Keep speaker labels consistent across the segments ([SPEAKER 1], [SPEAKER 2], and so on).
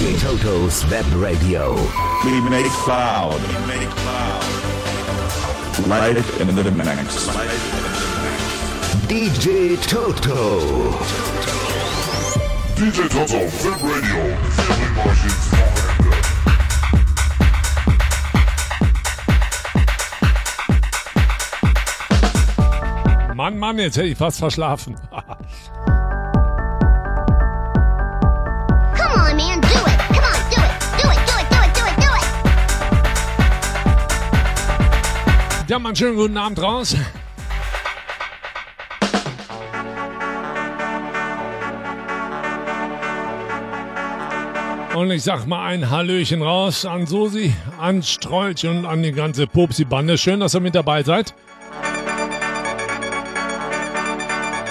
[SPEAKER 1] DJ Toto's Web Radio.
[SPEAKER 2] We make cloud. We make cloud. Light it in the mix.
[SPEAKER 1] DJ Toto.
[SPEAKER 3] DJ Toto, Web Radio, Family Martians Wochenende.
[SPEAKER 4] Mann, Mann, jetzt hätte ich fast verschlafen. Mal einen schönen guten Abend raus. Und ich sag mal ein Hallöchen raus an Susi, an Strolch und an die ganze Popsi-Bande. Schön, dass ihr mit dabei seid.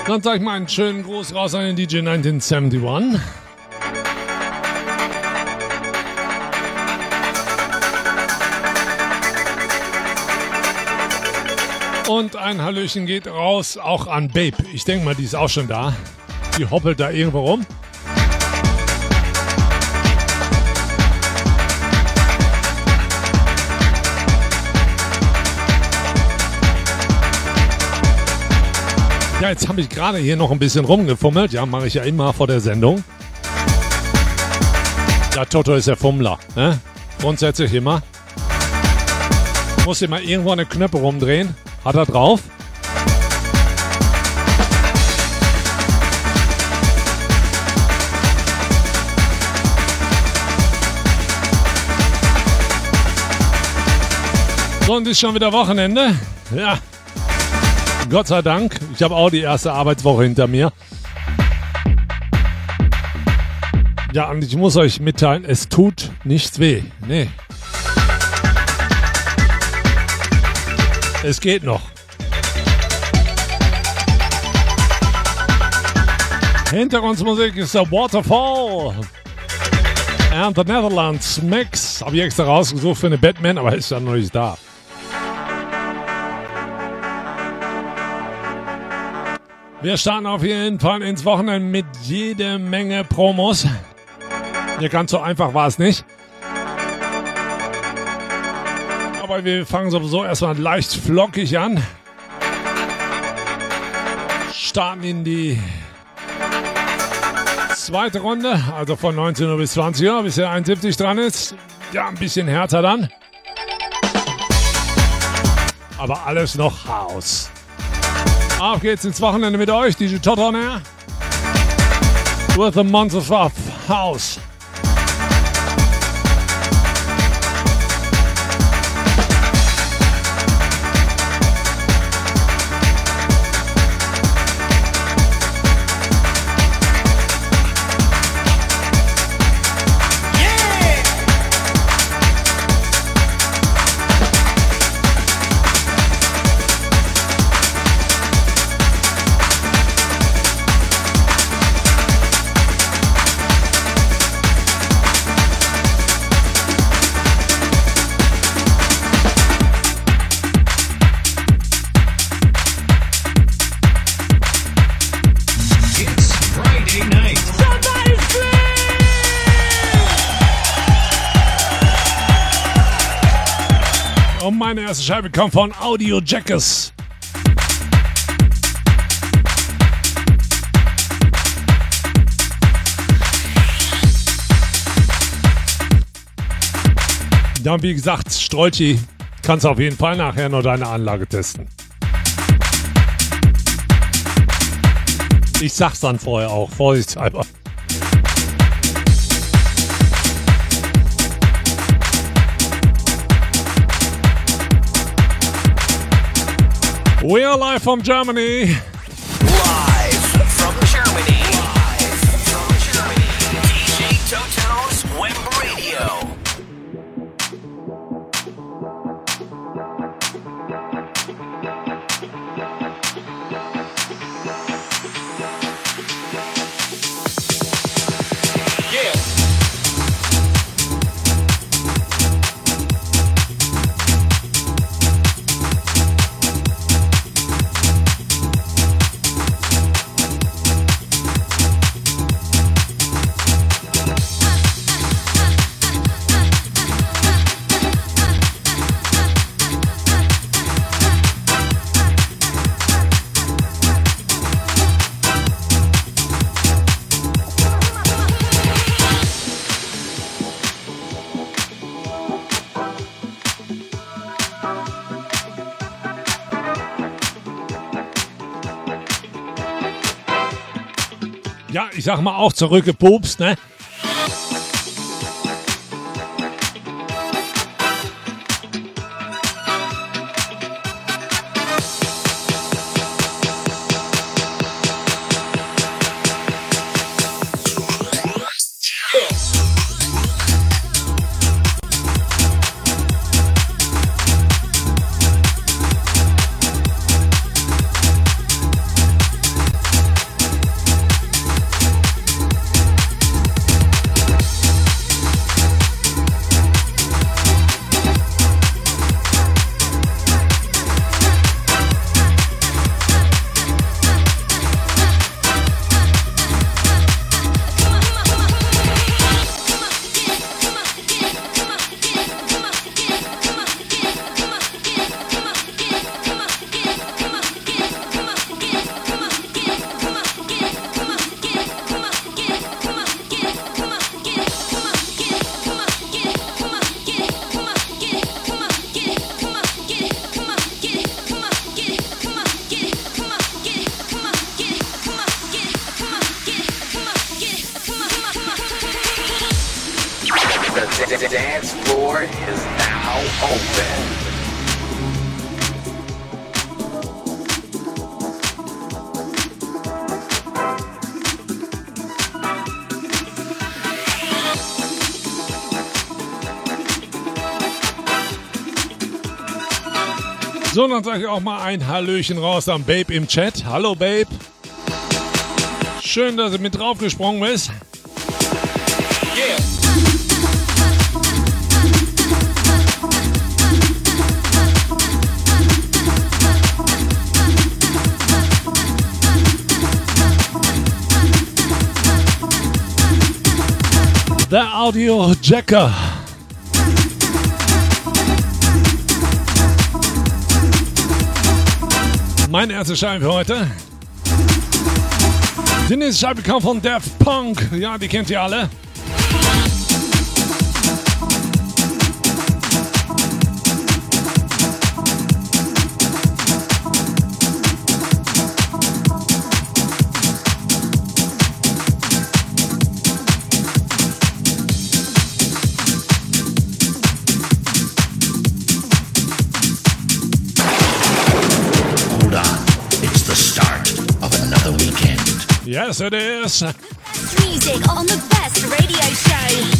[SPEAKER 4] Dann sag ich mal einen schönen Gruß raus an den DJ 1971. Und ein Hallöchen geht raus auch an Babe. Ich denke mal, die ist auch schon da. Die hoppelt da irgendwo rum. Ja, jetzt habe ich gerade hier noch ein bisschen rumgefummelt. Ja, mache ich ja immer vor der Sendung. Ja, Toto ist der Fummler. Ne? Grundsätzlich immer. Muss immer irgendwo eine Knöpfe rumdrehen. Hat er drauf. So, und ist schon wieder Wochenende. Ja. Gott sei Dank. Ich habe auch die erste Arbeitswoche hinter mir. Ja, und ich muss euch mitteilen, es tut nichts weh. Nee. Es geht noch. Hintergrundmusik ist der Waterfall. And the Netherlands Mix. Habe ich extra rausgesucht für eine Batman, aber ist ja noch nicht da. Wir starten auf jeden Fall ins Wochenende mit jede Menge Promos. Ja, ganz so einfach war es nicht. Aber wir fangen sowieso erstmal leicht flockig an. Starten in die zweite Runde, also von 19 Uhr bis 20 Uhr, bis der 71 dran ist. Ja, ein bisschen härter dann. Aber alles noch Haus. Auf geht's ins Wochenende mit euch, on Air. With the Monsters of House. Und meine erste Scheibe kommt von Audio Jackers. Dann, wie gesagt, Strolchi, kannst auf jeden Fall nachher noch deine Anlage testen. Ich sag's dann vorher auch, vorsichtshalber. We are live from Germany. Sag mal auch zurückgepupst, ne? Dann sage ich auch mal ein Hallöchen raus am Babe im Chat. Hallo Babe. Schön, dass du mit draufgesprungen bist.
[SPEAKER 5] Yeah.
[SPEAKER 4] Der Audio Jacker. Meine erste Scheibe für heute. Die nächste Scheibe kam von Daft Punk. Ja, die kennt ihr alle. Yes, it is.
[SPEAKER 6] Music on the best radio show.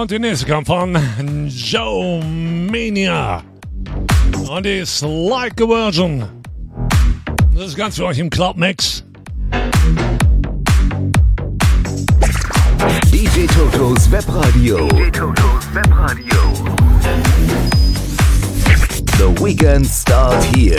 [SPEAKER 4] Und die nächste kommt von Joe Mania. Und die ist Like a Virgin. Das ist ganz für euch im Club Mix.
[SPEAKER 1] DJ Totos Webradio. DJ Totos Webradio. The weekend start here.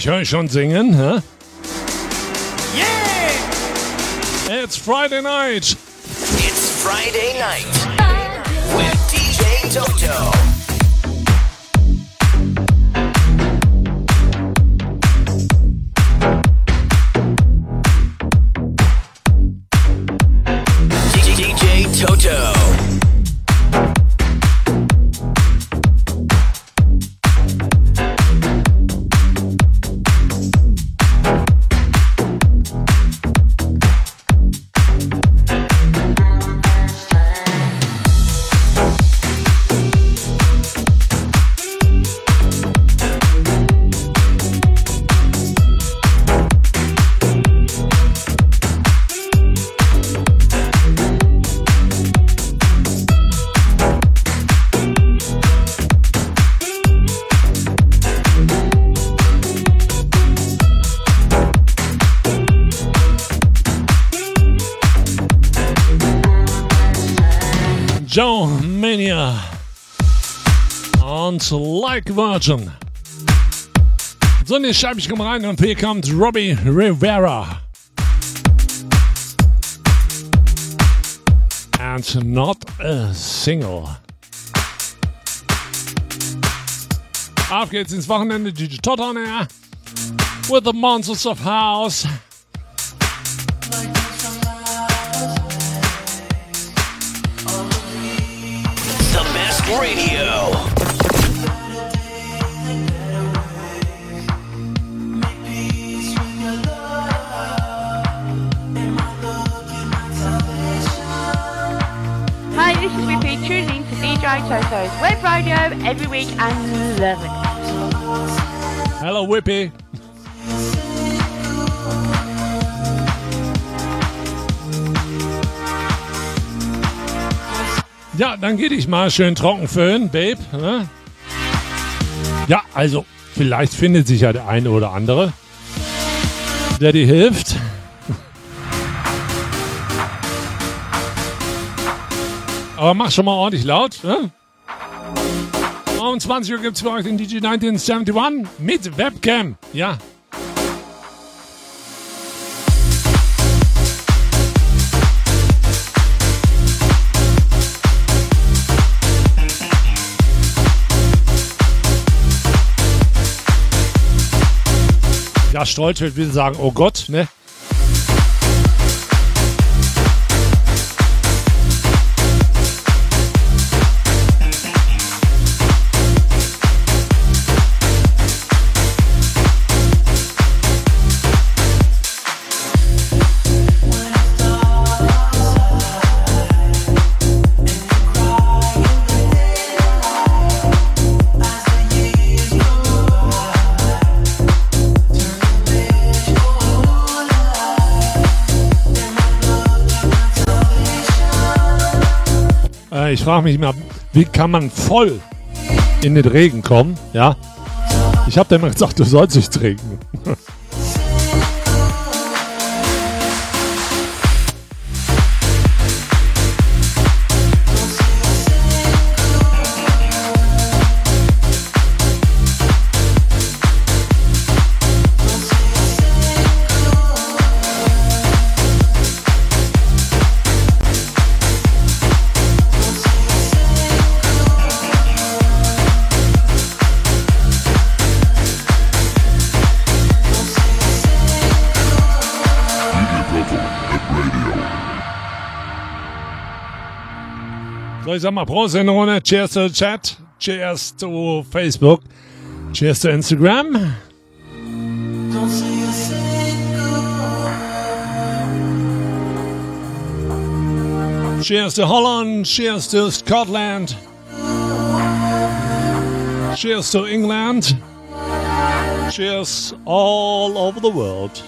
[SPEAKER 4] Ich höre schon singen, hä? Yeah! It's Friday night.
[SPEAKER 7] It's Friday night with DJ Toto.
[SPEAKER 4] Like Virgin. So, und jetzt schreibe ich rein und hier kommt Robbie Rivera. And not a single. Auf geht's ins Wochenende, DJ Todd on air. With the Monsters of House.
[SPEAKER 7] The best radio.
[SPEAKER 8] Toto's web radio every week and love it.
[SPEAKER 4] Hello, Whippy. Ja, dann geh dich mal schön trocken föhnen, Babe. Ne? Ja, also, vielleicht findet sich ja der eine oder andere, der dir hilft. Aber mach schon mal ordentlich laut. Ne? Um 20 Uhr gibt es für euch den DJ 1971 mit Webcam. Ja. Ja, Stolzfeld will sagen, oh Gott, ne? Ich frage mich mal, wie kann man voll in den Regen kommen, ja. Ich habe dir immer gesagt, du sollst nicht trinken. ich sag mal Prost in Runde. Cheers to the Chat. Cheers to Facebook. Cheers to Instagram. Cheers to Holland. Cheers to Scotland. Cheers to England. Cheers all over the world.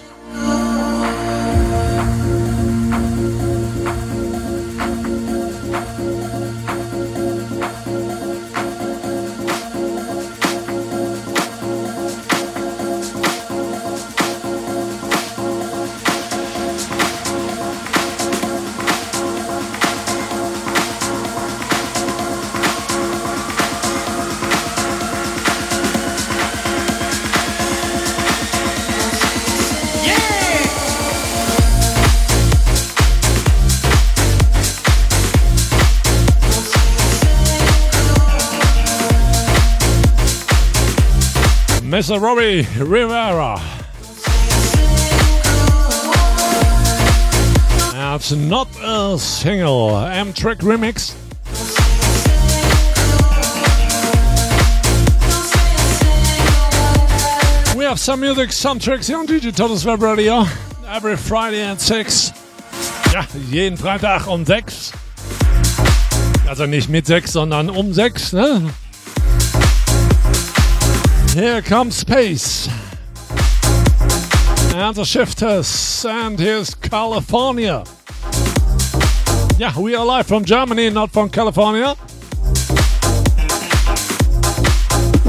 [SPEAKER 4] Mr. Robbie Rivera. That's not a single M-Track remix. We have some music, some tracks here on Digitals Web Radio. Every Friday at 6. Ja, jeden Freitag um 6. Also nicht mit 6, sondern um 6, ne? Here comes space. And the shifters. And here's California. Yeah, we are live from Germany, not from California.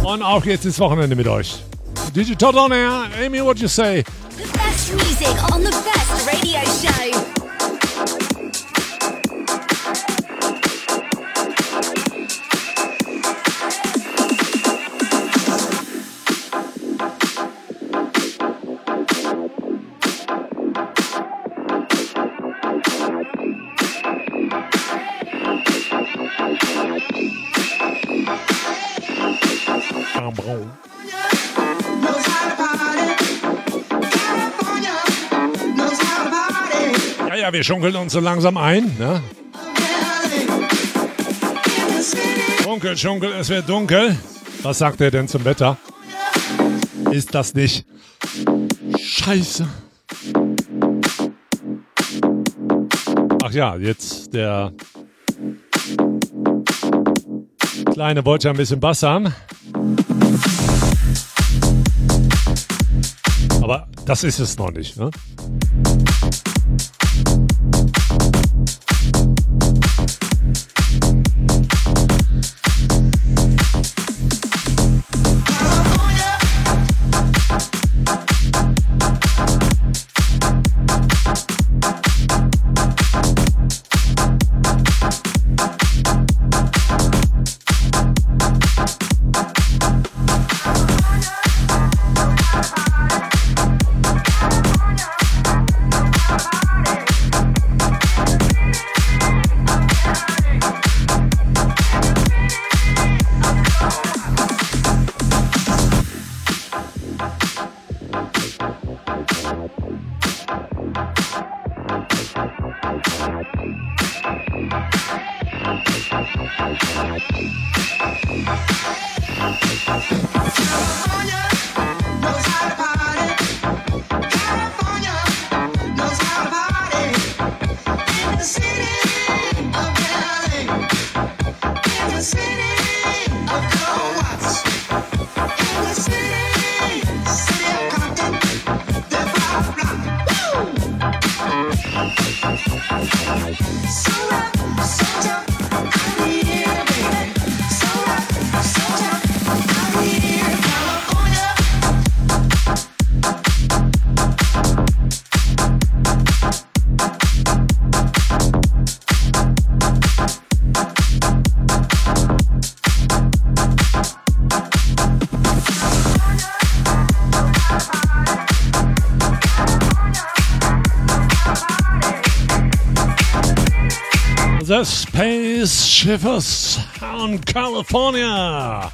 [SPEAKER 4] Und auf geht's ins Wochenende mit euch. Digital on air. Amy, what you say?
[SPEAKER 6] The best music on the best radio show.
[SPEAKER 4] Wir schunkeln uns so langsam ein. Ne? Dunkel, schunkel, es wird dunkel. Was sagt er denn zum Wetter? Ist das nicht scheiße? Ach ja, jetzt der Kleine wollte ja ein bisschen Bass haben. Aber das ist es noch nicht. Ne?
[SPEAKER 9] Space Shivers on California.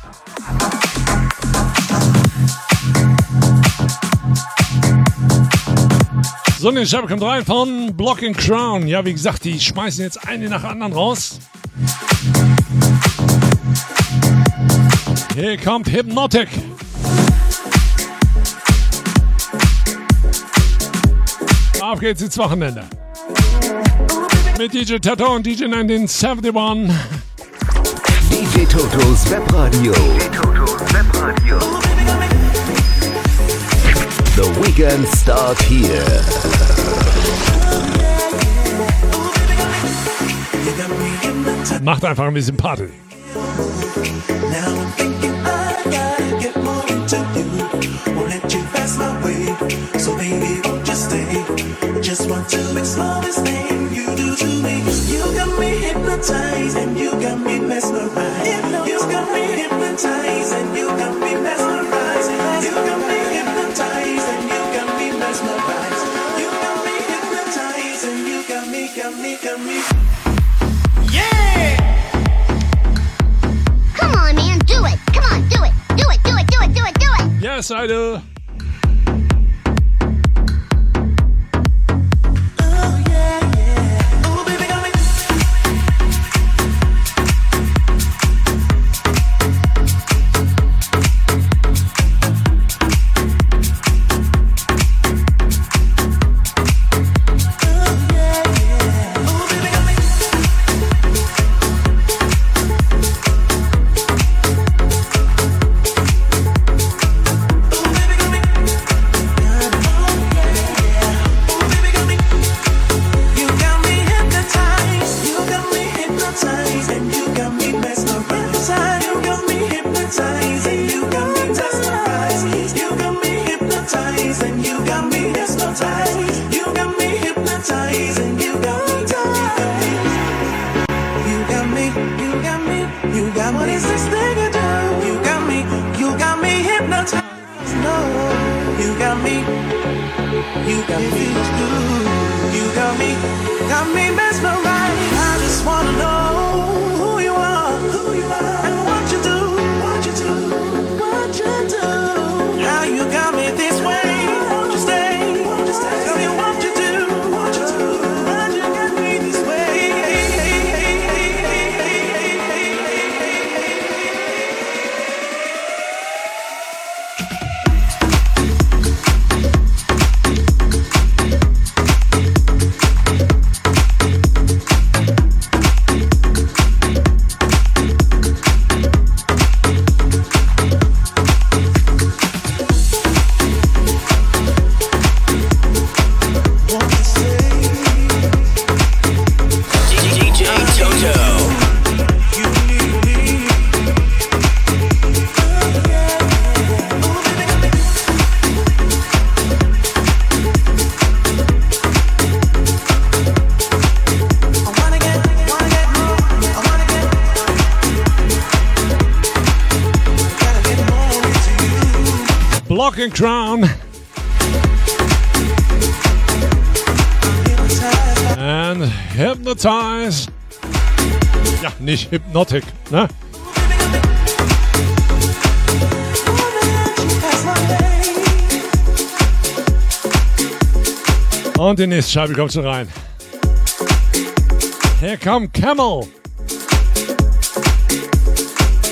[SPEAKER 9] So, und ich kommt rein von Blocking Crown. Ja, wie gesagt, die schmeißen jetzt eine nach der anderen raus. Hier kommt Hypnotic. Auf geht's ins Wochenende. Mit DJ Tato und DJ 1971.
[SPEAKER 1] DJ Totos Webradio. DJ Totos Webradio. The weekend start here.
[SPEAKER 9] Macht einfach ein bisschen Party.
[SPEAKER 10] Just want to explore this thing
[SPEAKER 9] Yes, I do. Blocking Crown. And Hypnotize. Ja, nicht Hypnotic, ne? Und die nächste Scheibe kommt schon rein. Hier kommt Camel.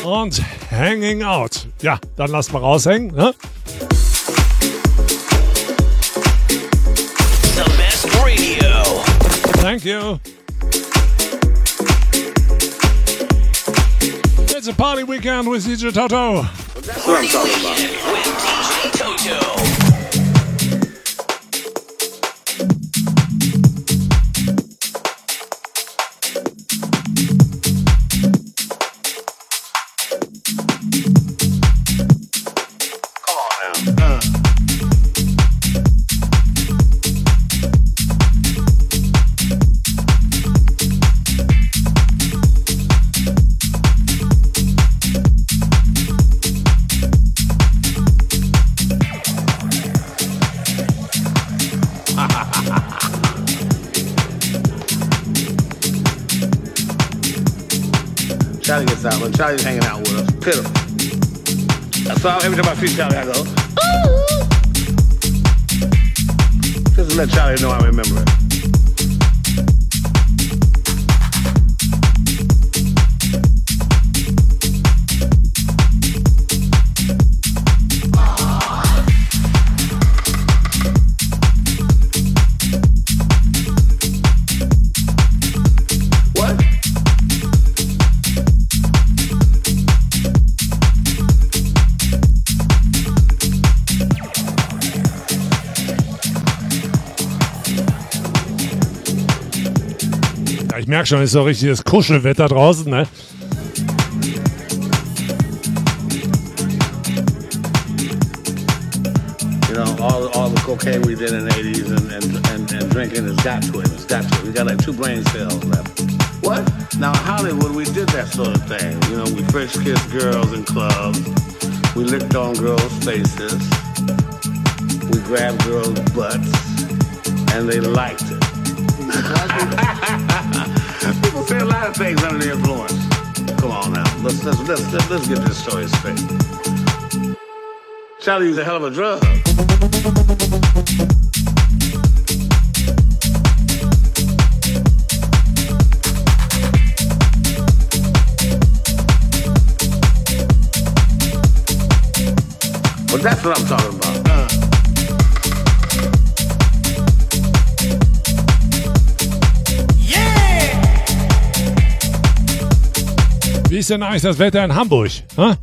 [SPEAKER 9] Und Hanging Out. Ja, dann lass mal raushängen, ne? Thank you. It's a party weekend with DJ Toto.
[SPEAKER 7] that's what DJ Toto.
[SPEAKER 10] Come
[SPEAKER 11] Just let Charlie know I
[SPEAKER 4] merke schon, es ist so richtiges Kuschelwetter draußen, ne?
[SPEAKER 11] You know, all, all the cocaine we did in the 80s and, and, and, and drinking has got to it. It's got to it. We got like two brain cells left. What? Now, Hollywood, we did that sort of thing. You know, we French kissed girls in clubs. We licked on girls' faces. We grabbed girls' butts. And they liked of things under the influence. Come on now. Let's, let's, let's, let's, let's get this story straight. Charlie was a hell of a drug. But that's what I'm talking about.
[SPEAKER 4] Ist denn eigentlich das Wetter in Hamburg? Hä?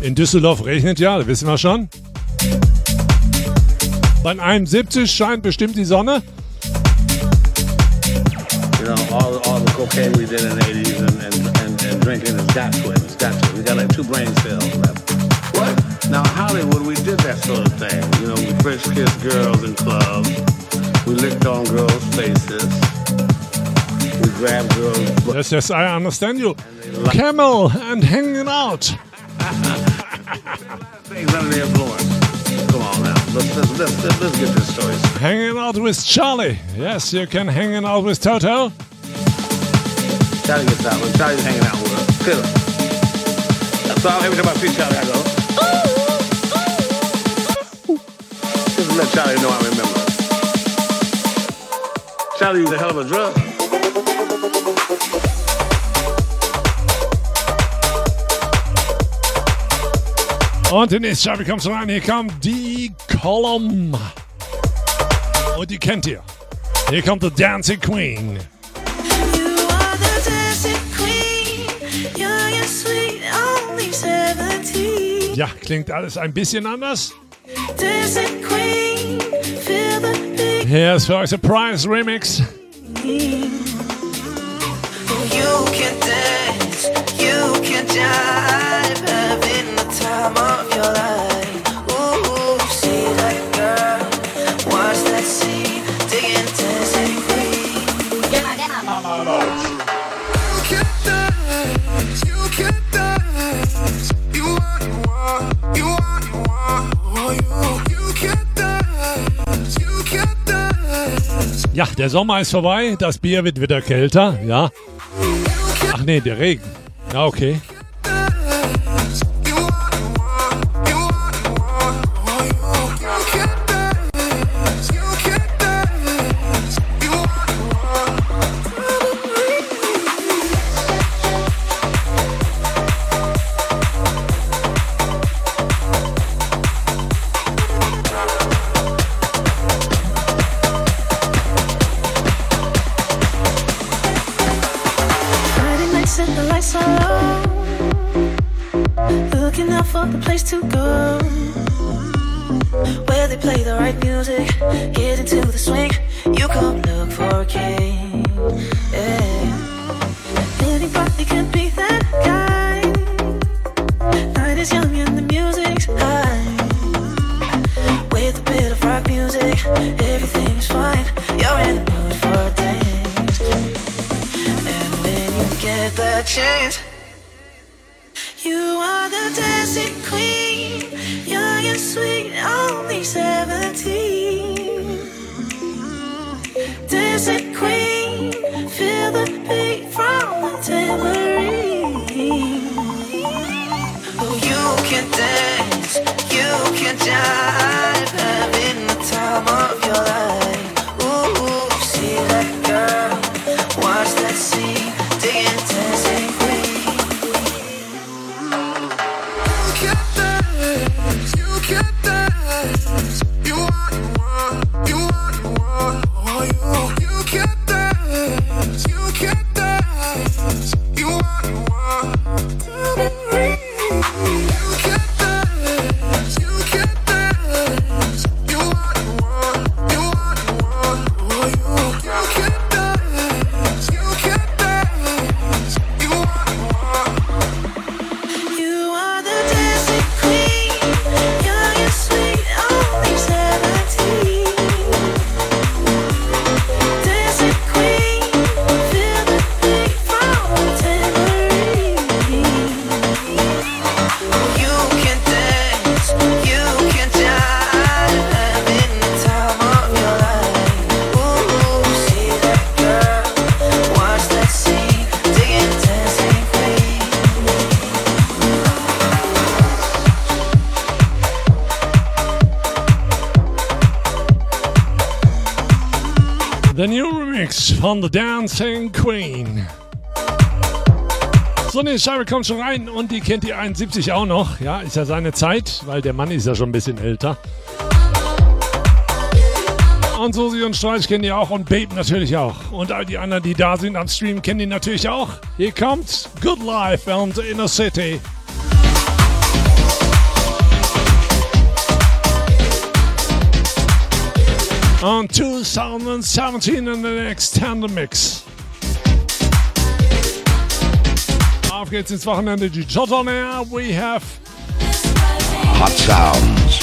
[SPEAKER 4] In Düsseldorf regnet ja, wissen wir schon. Bei 71 scheint bestimmt die Sonne.
[SPEAKER 11] You know, all, all the cocaine we did in the 80s and, and, and, and drinking has got to it. It's got to it. We got like two brain cells left. Now, Hollywood, we did that sort of thing. You know, we French kissed girls in clubs. We licked on girls' faces. We grabbed girls' butts.
[SPEAKER 4] Yes, yes, I understand you. Camel and hanging out.
[SPEAKER 11] Things under the influence. Come on now. Let's, let's, let's, let's, get this story.
[SPEAKER 4] Hanging out with Charlie. Yes, you can hanging out with Toto.
[SPEAKER 11] Charlie gets out, Charlie's hanging out with us. Pitiful. So every time I see Charlie, I go, to let Charlie know I remember it. Charlie was a hell of a drug.
[SPEAKER 4] Und der nächste Charlie kommt rein. Hier kommt die Column. Und die kennt ihr. Hier kommt die Dancing Queen. Ja, klingt alles ein bisschen anders. Ist für euch Surprise Remix.
[SPEAKER 12] You can dance, you can jive, having the time of
[SPEAKER 4] Ja, der Sommer ist vorbei, das Bier wird wieder kälter, ja. Ach nee, der Regen. Ja, okay.
[SPEAKER 12] Dancing Queen.
[SPEAKER 4] So eine Scheibe kommt schon rein und die kennt die 71 auch noch. Ja, ist ja seine Zeit, weil der Mann ist ja schon ein bisschen älter. Und Susi und Streich kennen die auch und Babe natürlich auch. Und all die anderen, die da sind am Stream, kennen die natürlich auch. Hier kommt Good Life und Inner City. On 2017 in the next Tandem Mix. Auf geht's ins Wochenende. Die Jot on Air. We have
[SPEAKER 1] Hot Sounds.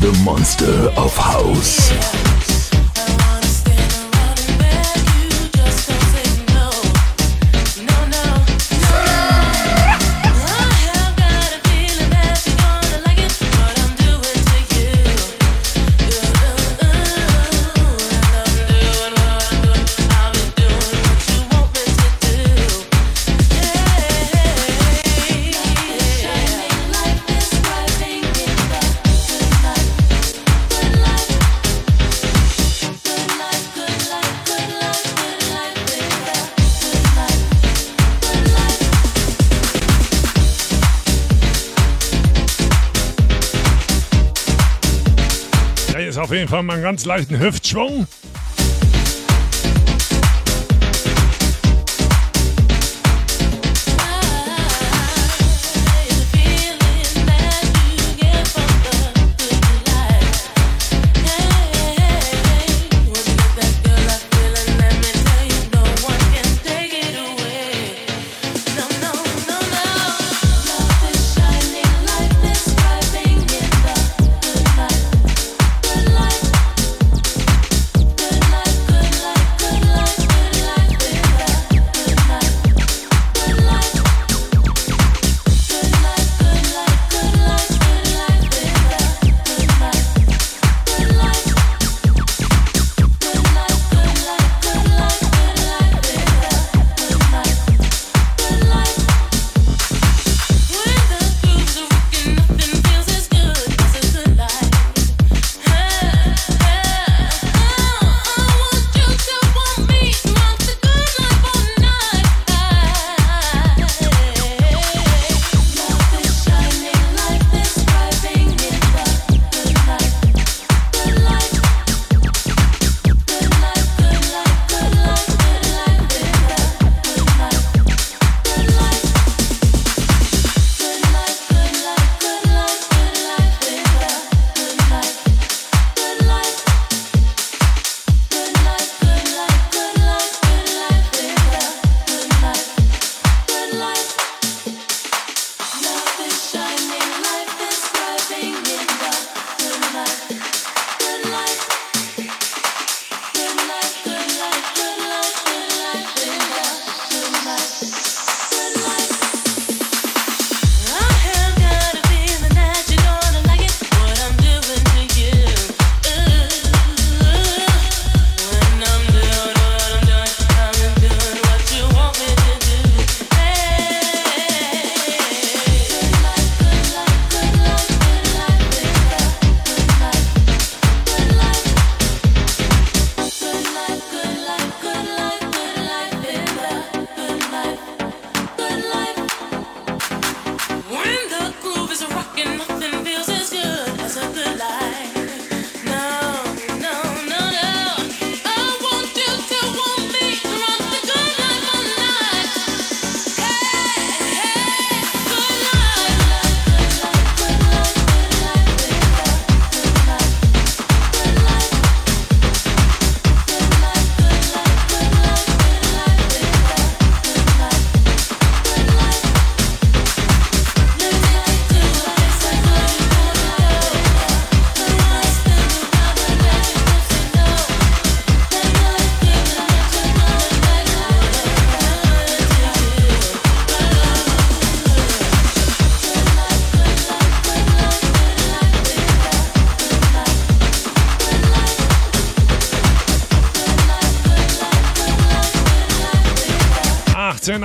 [SPEAKER 6] The Monster of House.
[SPEAKER 4] Jeden Fall mal einen ganz leichten Hüftschwung.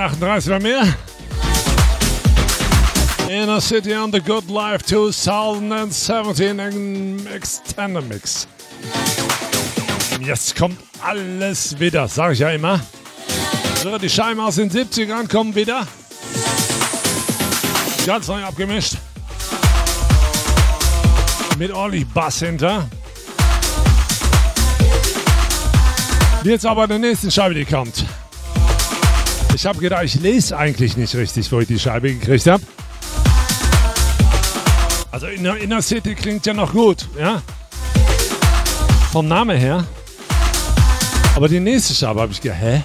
[SPEAKER 4] 1038 bei mir. Inner City on the Good Life 2017 im Extended Mix. Jetzt kommt alles wieder, sag ich ja immer. So, die Scheiben aus den 70ern kommen wieder. Ganz neu abgemischt. Mit ordentlich Bass hinter. Jetzt aber der nächste Scheibe, die kommt. Ich habe gedacht, ich lese eigentlich nicht richtig, wo ich die Scheibe gekriegt habe. Also Inner, Inner City klingt ja noch gut, ja? Vom Namen her. Aber die nächste Scheibe habe ich gedacht, hä?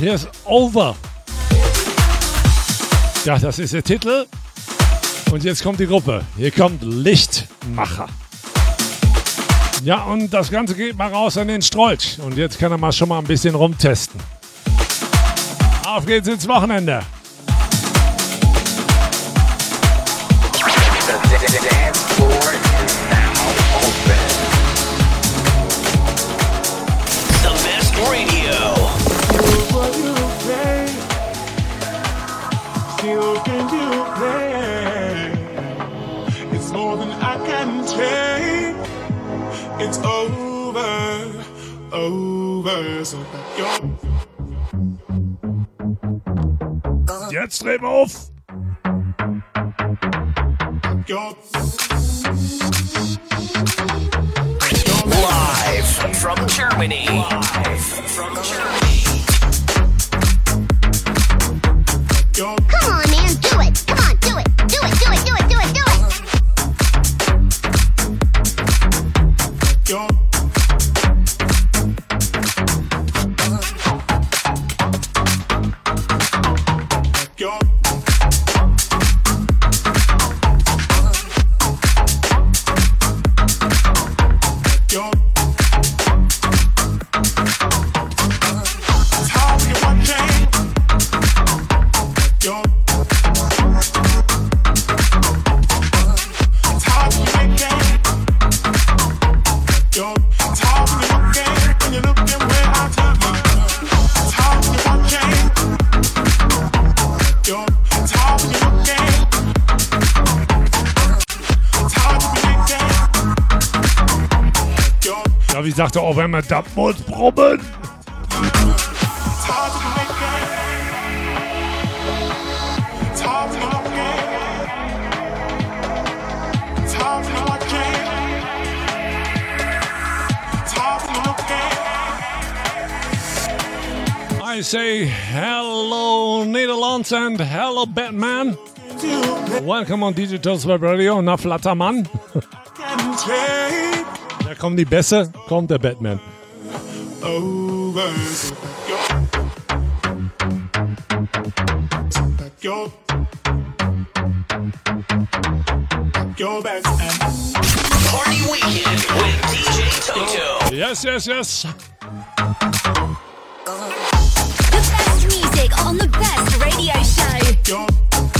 [SPEAKER 4] Hier ist Over. Ja, das ist der Titel. Und jetzt kommt die Gruppe. Hier kommt Lichtmacher. Ja, und das Ganze geht mal raus an den Strolch. Und jetzt kann er mal schon mal ein bisschen rumtesten. Auf geht's ins Wochenende. Jetzt drehen wir auf.
[SPEAKER 3] Live from Germany. Live from Germany.
[SPEAKER 7] Hard to look at.
[SPEAKER 4] I say hello Netherlands and hello Batman. Welcome on Digital Web Radio. Na Flattermann.
[SPEAKER 7] Can take
[SPEAKER 4] Da kommen die Bässe, kommt der Batman.
[SPEAKER 7] over. So back your, back your best and
[SPEAKER 3] Party weekend with DJ Toto.
[SPEAKER 4] Yes, yes, yes.
[SPEAKER 13] The best music on the best radio show.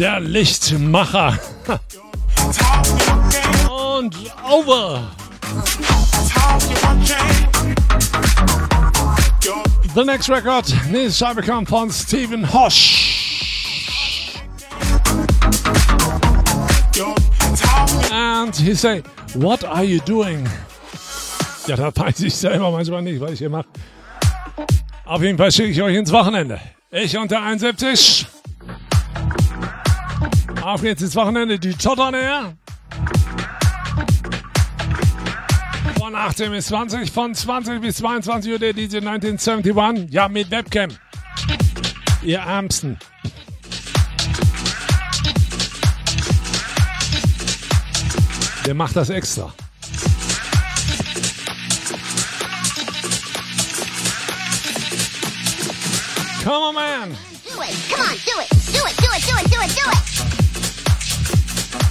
[SPEAKER 4] Der Lichtmacher.
[SPEAKER 7] To.
[SPEAKER 4] Und over.
[SPEAKER 7] To
[SPEAKER 4] The next record. Nächste Scheibe kommt von Stephen
[SPEAKER 7] to
[SPEAKER 4] And he say, what are you doing? Ja, das weiß ich selber manchmal nicht, was ich hier mache. Auf jeden Fall schicke ich euch ins Wochenende. Ich und der 71. Auf geht's ins Wochenende, die Totter näher. Von 18 bis 20, von 20 bis 22 Uhr der DJ 1971. Ja, mit Webcam. Ihr Ärmsten. Der macht das extra. Come on, man.
[SPEAKER 13] Do it. Come on, do it. Do it, do it, do it, do it, do it.
[SPEAKER 4] Uh-huh.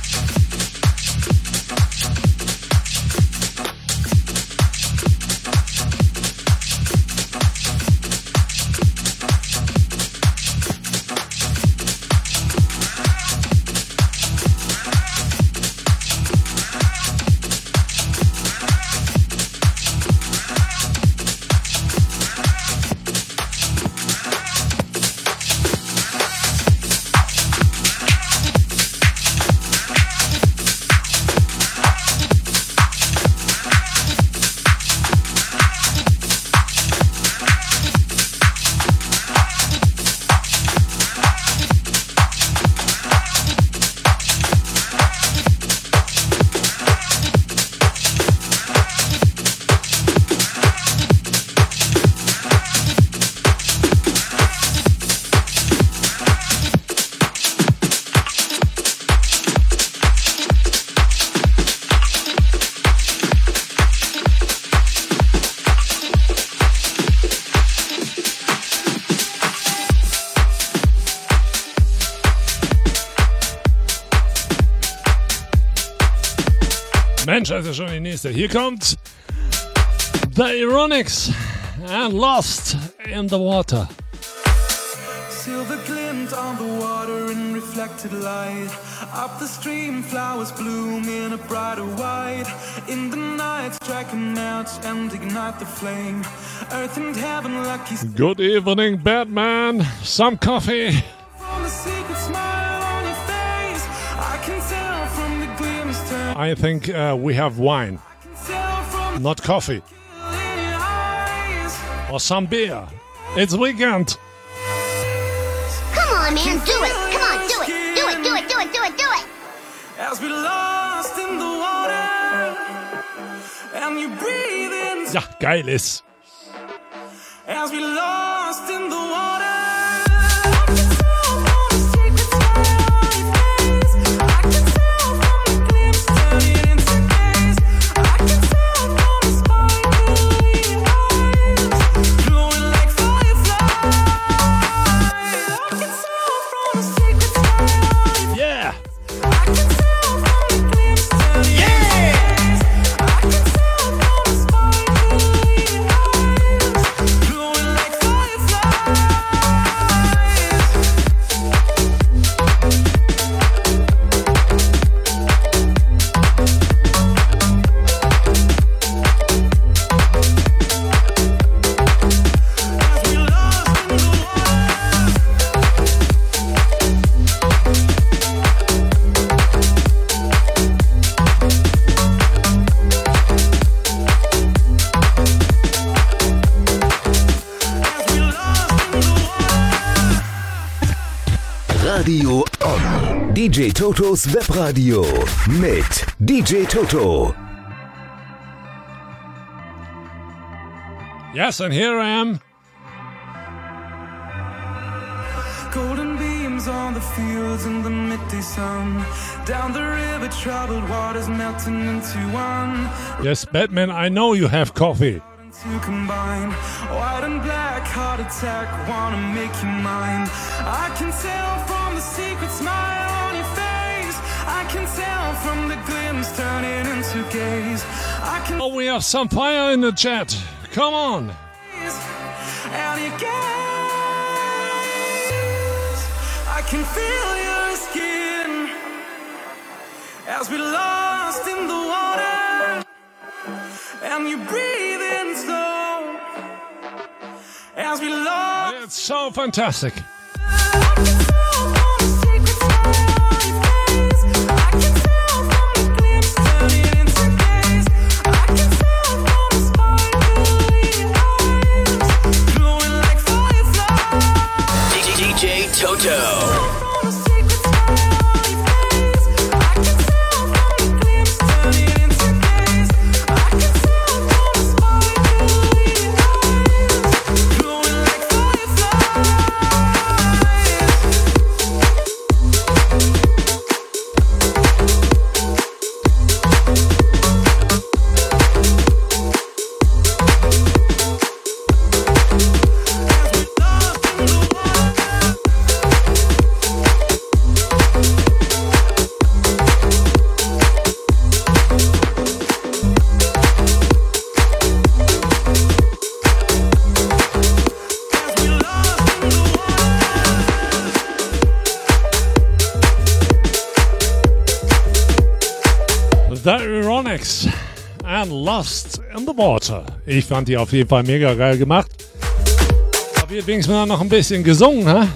[SPEAKER 4] Ist schon die nächste. Hier kommt The Ironics and Lost in the Water.
[SPEAKER 12] Silver glint on the water in reflected light. Up the stream, flowers bloom in a brighter white. In the night, strike a match and ignite the flame. Earth and heaven, lucky
[SPEAKER 4] Good evening, Batman. Some coffee.
[SPEAKER 12] from the secret smile on your face. I can tell from the glimpse turn.
[SPEAKER 4] I think uh, we have wine, not coffee.
[SPEAKER 12] the in your eyes.
[SPEAKER 4] Or some beer. It's weekend.
[SPEAKER 6] Come on, man, do it. Come on, do it. Do it, do it, do it, do it, do it.
[SPEAKER 12] As we lost in the water. And you breathe in.
[SPEAKER 4] Ja, geil ist.
[SPEAKER 12] As we lost in the water.
[SPEAKER 1] Radio On. DJ Totos Webradio mit DJ Toto.
[SPEAKER 4] Yes, and here I am.
[SPEAKER 12] Golden beams on the fields in the midday sun. Down the river, troubled waters melting into one.
[SPEAKER 4] Yes, Batman, I know you have coffee.
[SPEAKER 12] To combine white and black, heart attack, wanna make you mine. I can tell from the secret smile on your face. I can tell from the glimpse turning into gaze. I can
[SPEAKER 4] Oh, we have some fire in the chat. Come on.
[SPEAKER 12] and your gaze. I can feel your skin as we lost in the water, and you breathe in slow as we lost.
[SPEAKER 4] It's so fantastic.
[SPEAKER 7] Toto.
[SPEAKER 12] The
[SPEAKER 4] Ironics and Lost in the Water. Ich fand die auf jeden Fall mega geil gemacht. Hab hier wenigstens noch ein bisschen gesungen, hä?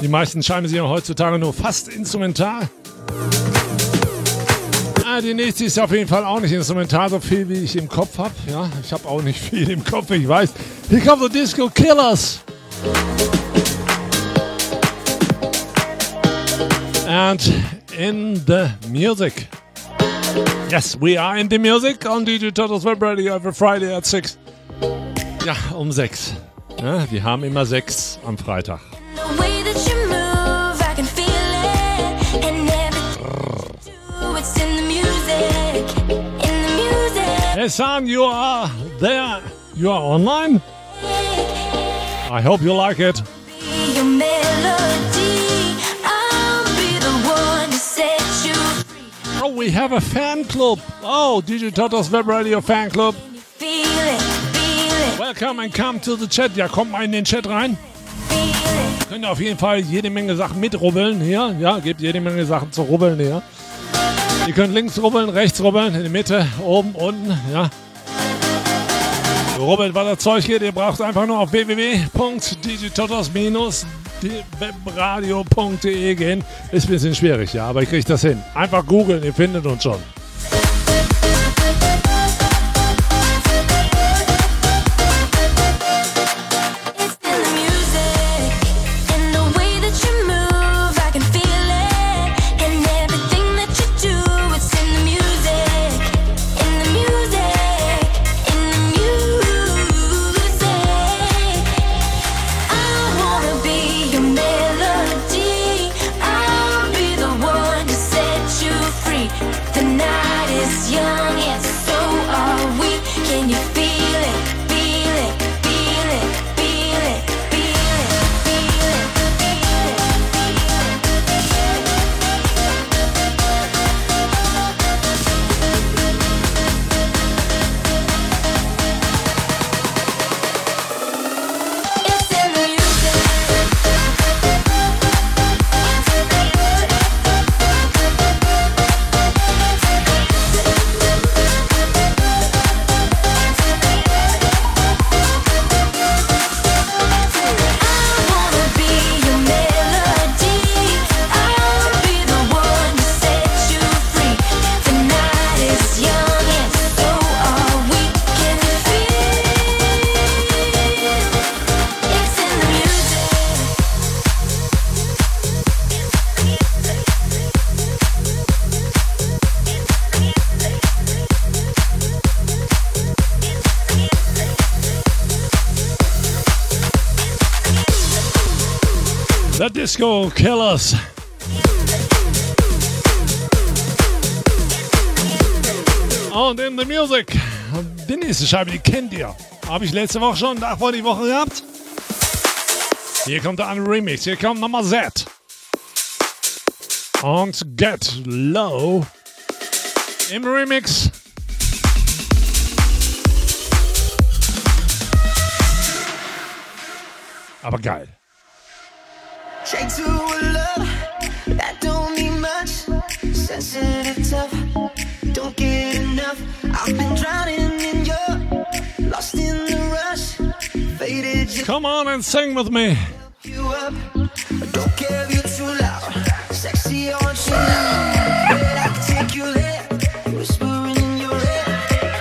[SPEAKER 4] Die meisten scheinen sie heutzutage nur fast instrumental. Ah, die nächste ist auf jeden Fall auch nicht instrumental, so viel wie ich im Kopf habe. Ja, ich habe auch nicht viel im Kopf, ich weiß. Hier kommt The Disco Killers. And in the music. Yes, we are in the music on DJ Turtles Web Radio every Friday at 6. Ja, um 6. Ja, wir haben immer 6 am Freitag.
[SPEAKER 6] The way that you move, I can feel it. And everything you do, it's in the music. In the music.
[SPEAKER 4] Hey, son, you are there. You are online. I hope you like it. Oh, we have a fan club. Oh, DJ Totos Web Radio Fan Club. Welcome and come to the chat. Ja, kommt mal in den Chat rein. Könnt ihr auf jeden Fall jede Menge Sachen mitrubbeln hier. Ja, gibt jede Menge Sachen zu rubbeln hier. Ihr könnt links rubbeln, rechts rubbeln, in der Mitte, oben, unten, ja. Rubbelt, was das Zeug geht. Ihr braucht einfach nur auf www.digitotos-webradio.de gehen. Ist ein bisschen schwierig, ja, aber ich kriege das hin. Einfach googeln, ihr findet uns schon. Disco Killers. Und in the Music. Die nächste Scheibe, die kennt ihr. Habe ich letzte Woche schon, davor die Woche gehabt. Hier kommt ein Remix. Hier kommt Nummer Z. Und Get Low. Im Remix. Aber geil.
[SPEAKER 14] Straight to a love that don't mean much. Sensitive, tough, don't get enough. I've been drowning in your, lost in the rush. Faded you
[SPEAKER 4] Come on and sing with me.
[SPEAKER 14] you up. Don't care if you're too loud. Sexy on you now. I can take you there. Whispering in your ear.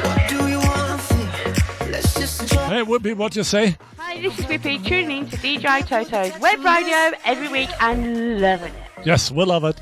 [SPEAKER 14] What do you wanna feel? Let's just enjoy.
[SPEAKER 4] Hey, Whoopi, what you say?
[SPEAKER 8] Hi, this is Whippy tuning in to DJ Toto's web radio every week and loving it.
[SPEAKER 4] Yes, we love it.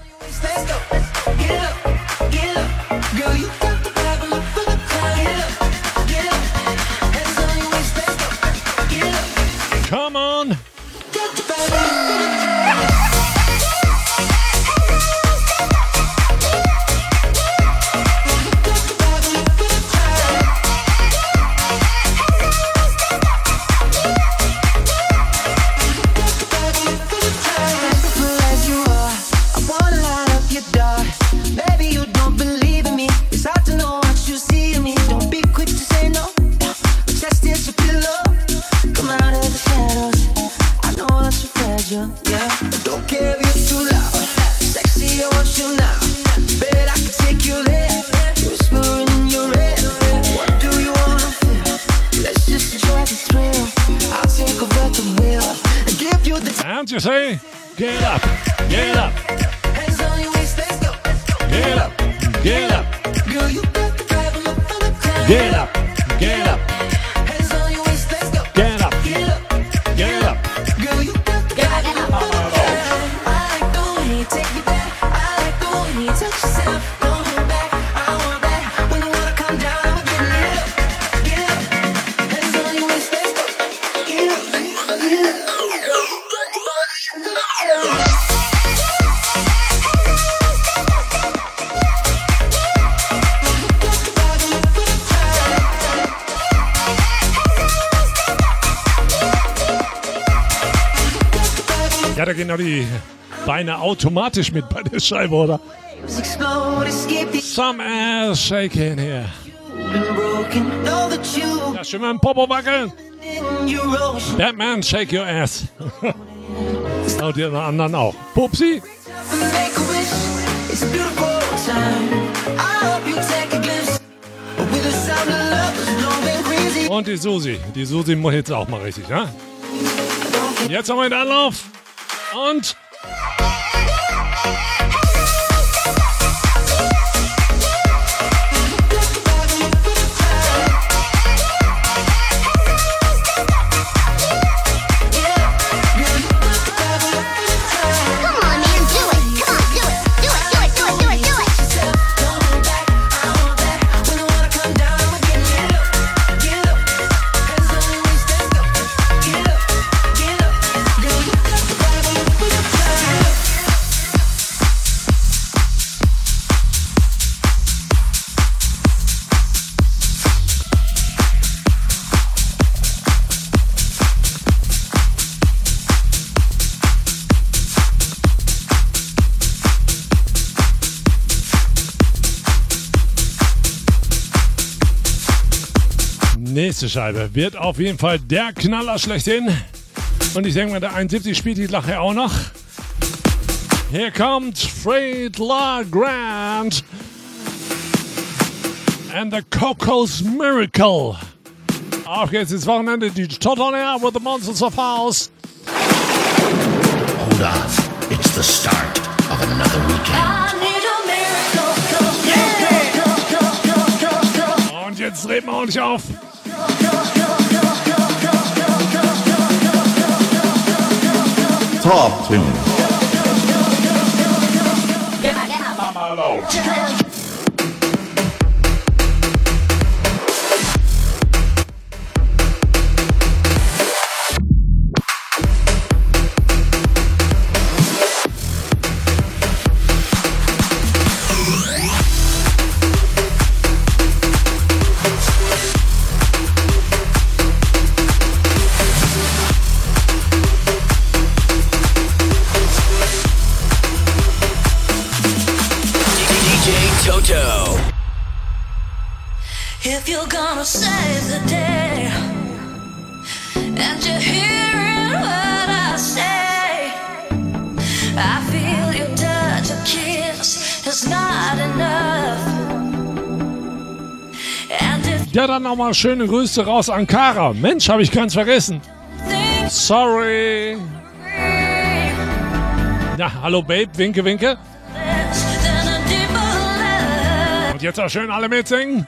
[SPEAKER 4] Ja, da die Beine automatisch mit bei der Scheibe, oder?
[SPEAKER 6] Some ass shaking here. Ja, schön mal im Popo wackeln. Batman, shake your ass. Und die anderen auch. Pupsi. Und die Susi. Die Susi muss jetzt auch mal richtig, ja? Jetzt haben wir den Anlauf. Und nächste Scheibe wird auf jeden Fall der Knaller schlechthin. Und ich denke mal, der 71 spielt die nachher auch noch. Hier kommt Fred La Grant and the Coco's Miracle. Auf geht's ins Wochenende, die Tot on Air with the Monsters of House.
[SPEAKER 15] Hold on. It's the start of another weekend.
[SPEAKER 6] Und jetzt dreht man ordentlich auf.
[SPEAKER 2] talk
[SPEAKER 6] to me. Nochmal schöne Grüße raus an Kara. Mensch, habe ich ganz vergessen. Sorry. Ja, hallo Babe, winke, winke. Und jetzt auch schön alle mitsingen.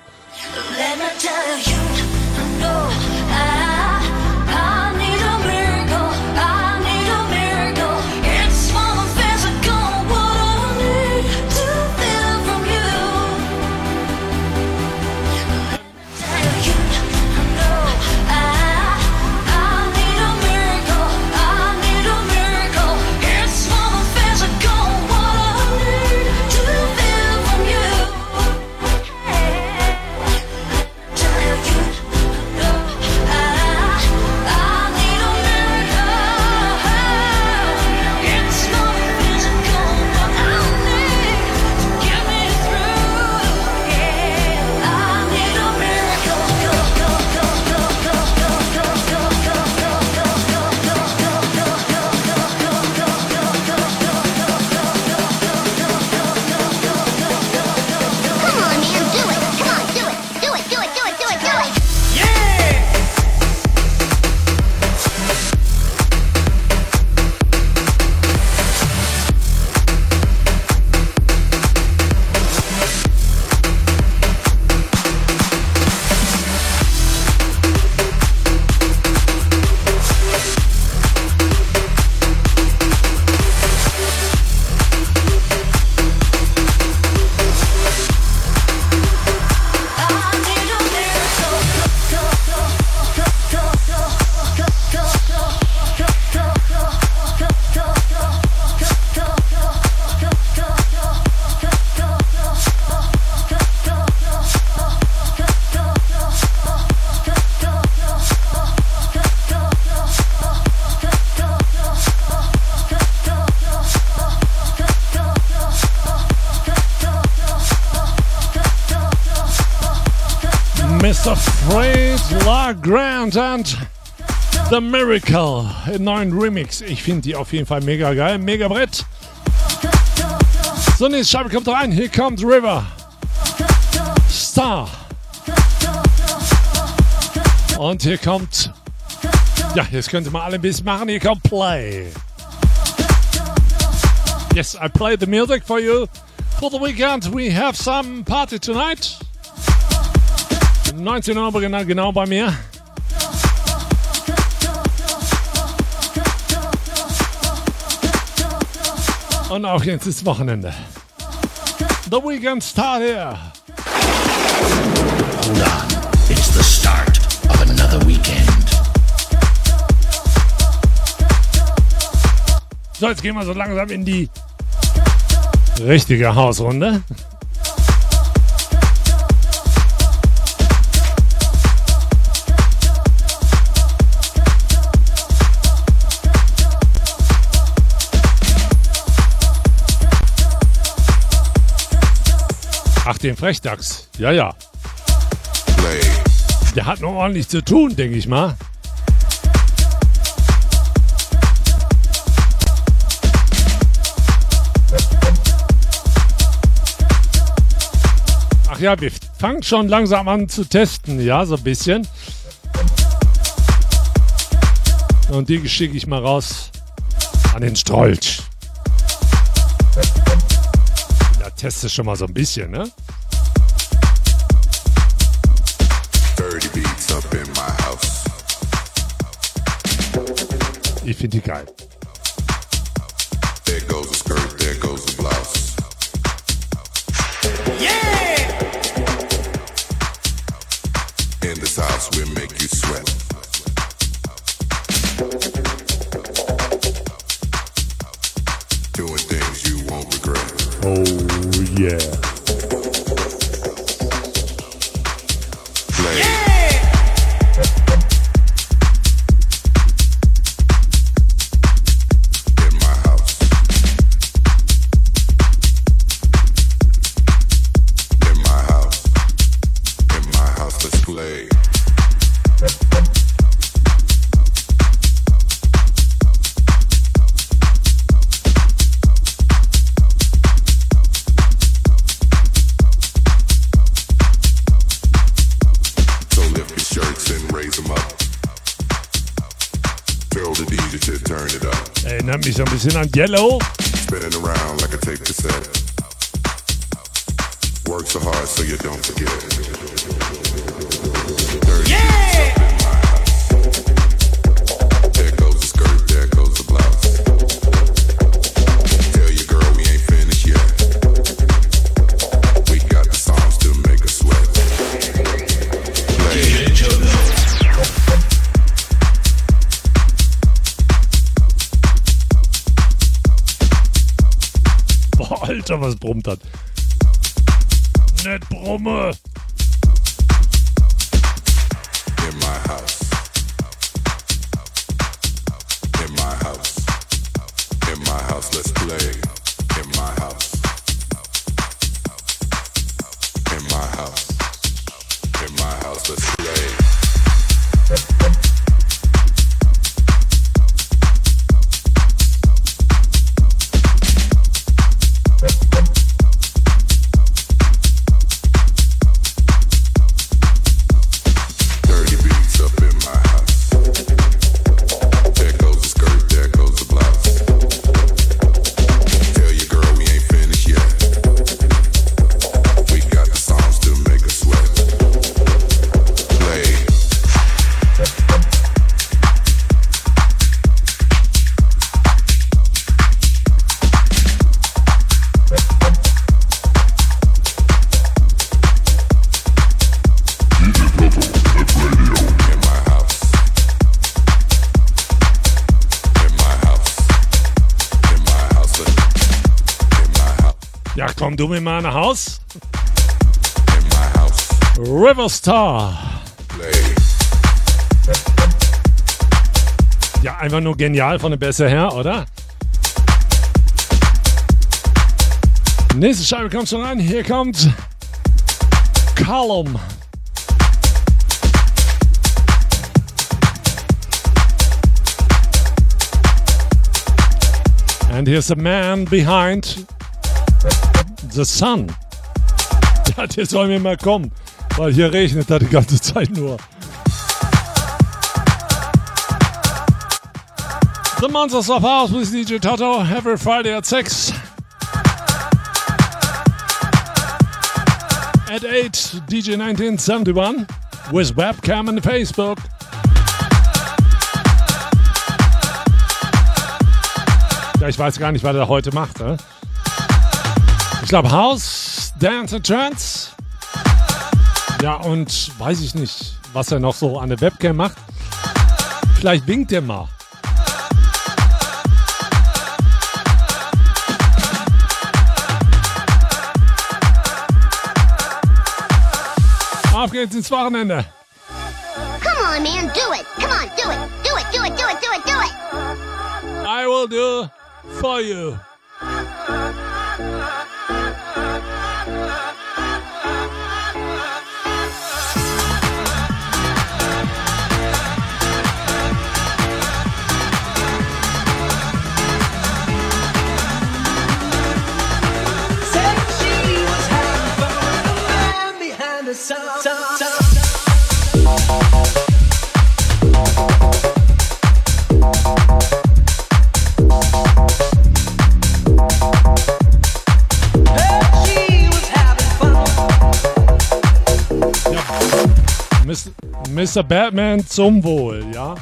[SPEAKER 4] LaGrant and The Miracle im neuen Remix. Ich finde die auf jeden Fall mega geil. Mega Brett. So, nächste Scheibe kommt rein. Hier kommt River. Star. Und hier kommt. Ja, jetzt könnte man alle ein bisschen machen. Hier kommt Play. Yes, I play the music for you. For the weekend, we have some party tonight. 19 Uhr genau, genau bei mir. Und auch jetzt ist Wochenende. The Weekend Star here.
[SPEAKER 15] Hold on. It's the start of another weekend.
[SPEAKER 4] So, jetzt gehen wir so langsam in die richtige Hausrunde. Ach, den Frechdachs. Ja, ja. Der hat noch ordentlich zu tun, denke ich mal. Ach ja, wir fangen schon langsam an zu testen, ja, so ein bisschen. Und die schicke ich mal raus an den Strolch. Teste schon mal so ein bisschen, ne? Ich finde die geil.
[SPEAKER 16] There goes the skirt, there goes the blouse. In this house, we make you sweat. Doing things you won't regret.
[SPEAKER 4] Oh yeah. Bisschen an Yellow.
[SPEAKER 16] Spinning around like a tape cassette. Work so hard so you don't forget.
[SPEAKER 4] Was brummt hat. Nicht brumme.
[SPEAKER 16] Doom in
[SPEAKER 4] meinem Haus. River
[SPEAKER 16] Star.
[SPEAKER 4] Ja, einfach nur genial von der Bässe her, oder? Nächste Scheibe kommt schon an. Hier kommt Column.
[SPEAKER 9] And here's the man behind the sun. Ja, der soll mir mal kommen, weil hier regnet da die ganze Zeit nur. The Monsters of House with DJ Toto every Friday at 6. At 8, DJ 1971 with webcam and Facebook. Ja, ich weiß gar nicht, was er heute macht. Ne? Ich glaube House, Dance and Trance. Ja, und weiß ich nicht, was er noch so an der Webcam macht. Vielleicht winkt er mal. Auf geht's ins Wochenende.
[SPEAKER 10] Come on, man, do it. Come on, do it. Do it, do it, do it, do it, do it.
[SPEAKER 9] I will do for you. Mr. Batman zum Wohl, ja?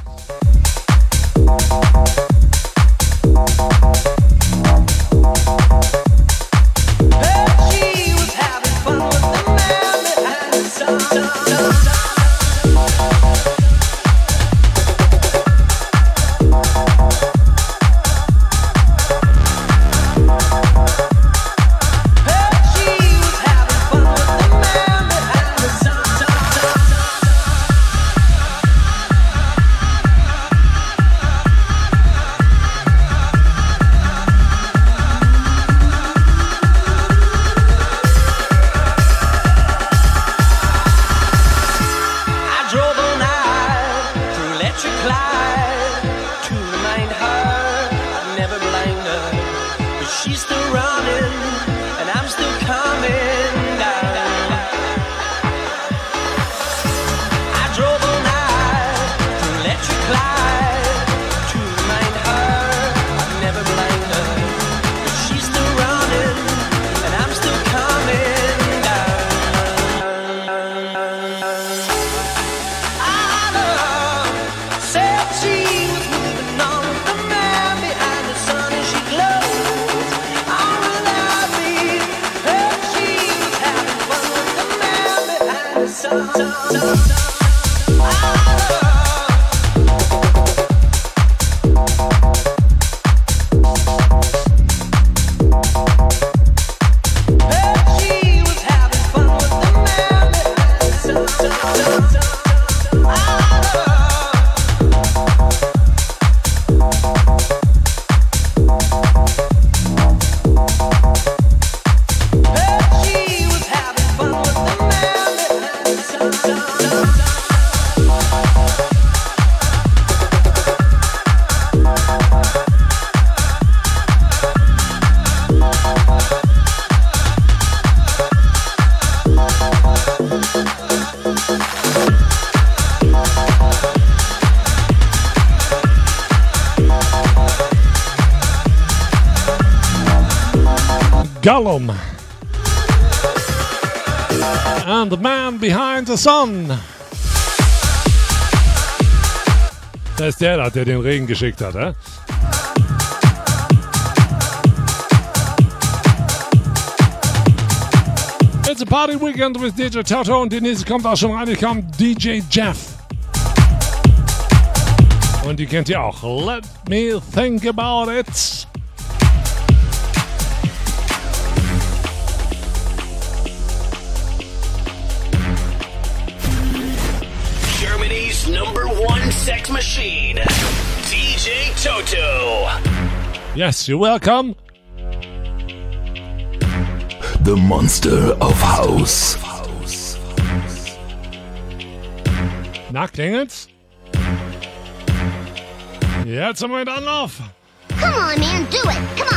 [SPEAKER 4] The sun.
[SPEAKER 9] Das ist der da, der den Regen geschickt hat, eh? It's a party weekend with DJ Toto und die nächste kommt auch schon rein. Die kommt DJ Jeff. Und die kennt ihr auch. Let me think about it. you're welcome.
[SPEAKER 1] The Monster of House.
[SPEAKER 9] Na, it. Yeah, it's haben wir einen Anlauf.
[SPEAKER 16] Come on, man, do it. Come on.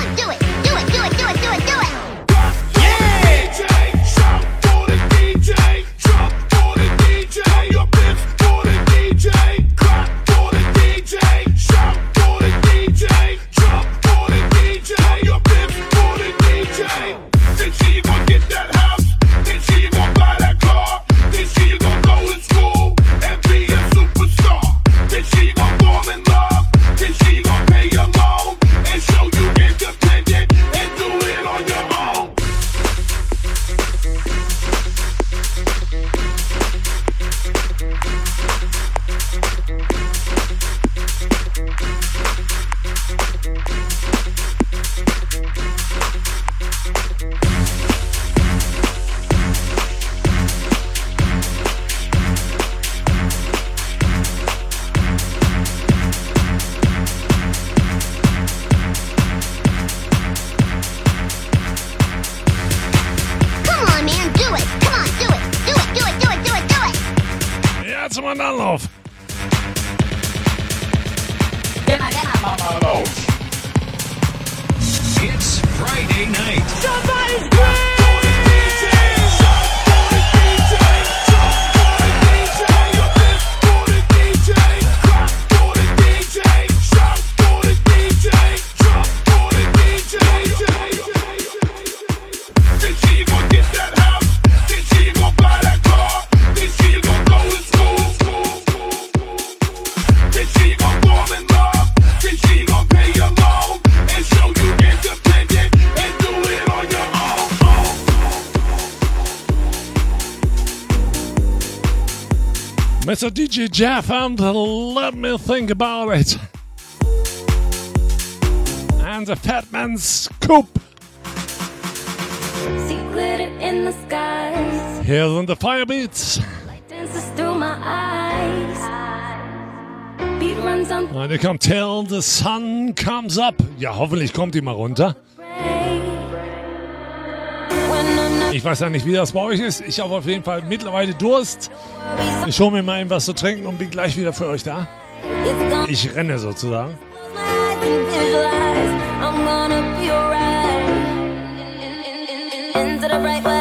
[SPEAKER 4] DJ Jeff and Let Me Think About It. And the Fat Man's Scoop.
[SPEAKER 17] See glitter in the skies.
[SPEAKER 4] Here on the fire beats.
[SPEAKER 17] Light dances through my eyes. Beat runs on.
[SPEAKER 4] And you can tell the sun comes up. Ja, hoffentlich kommt die mal runter. Ich weiß ja nicht, wie das bei euch ist. Ich habe auf jeden Fall mittlerweile Durst. Ich hole mir mal etwas zu trinken und bin gleich wieder für euch da. Ich renne sozusagen.
[SPEAKER 17] Into the bright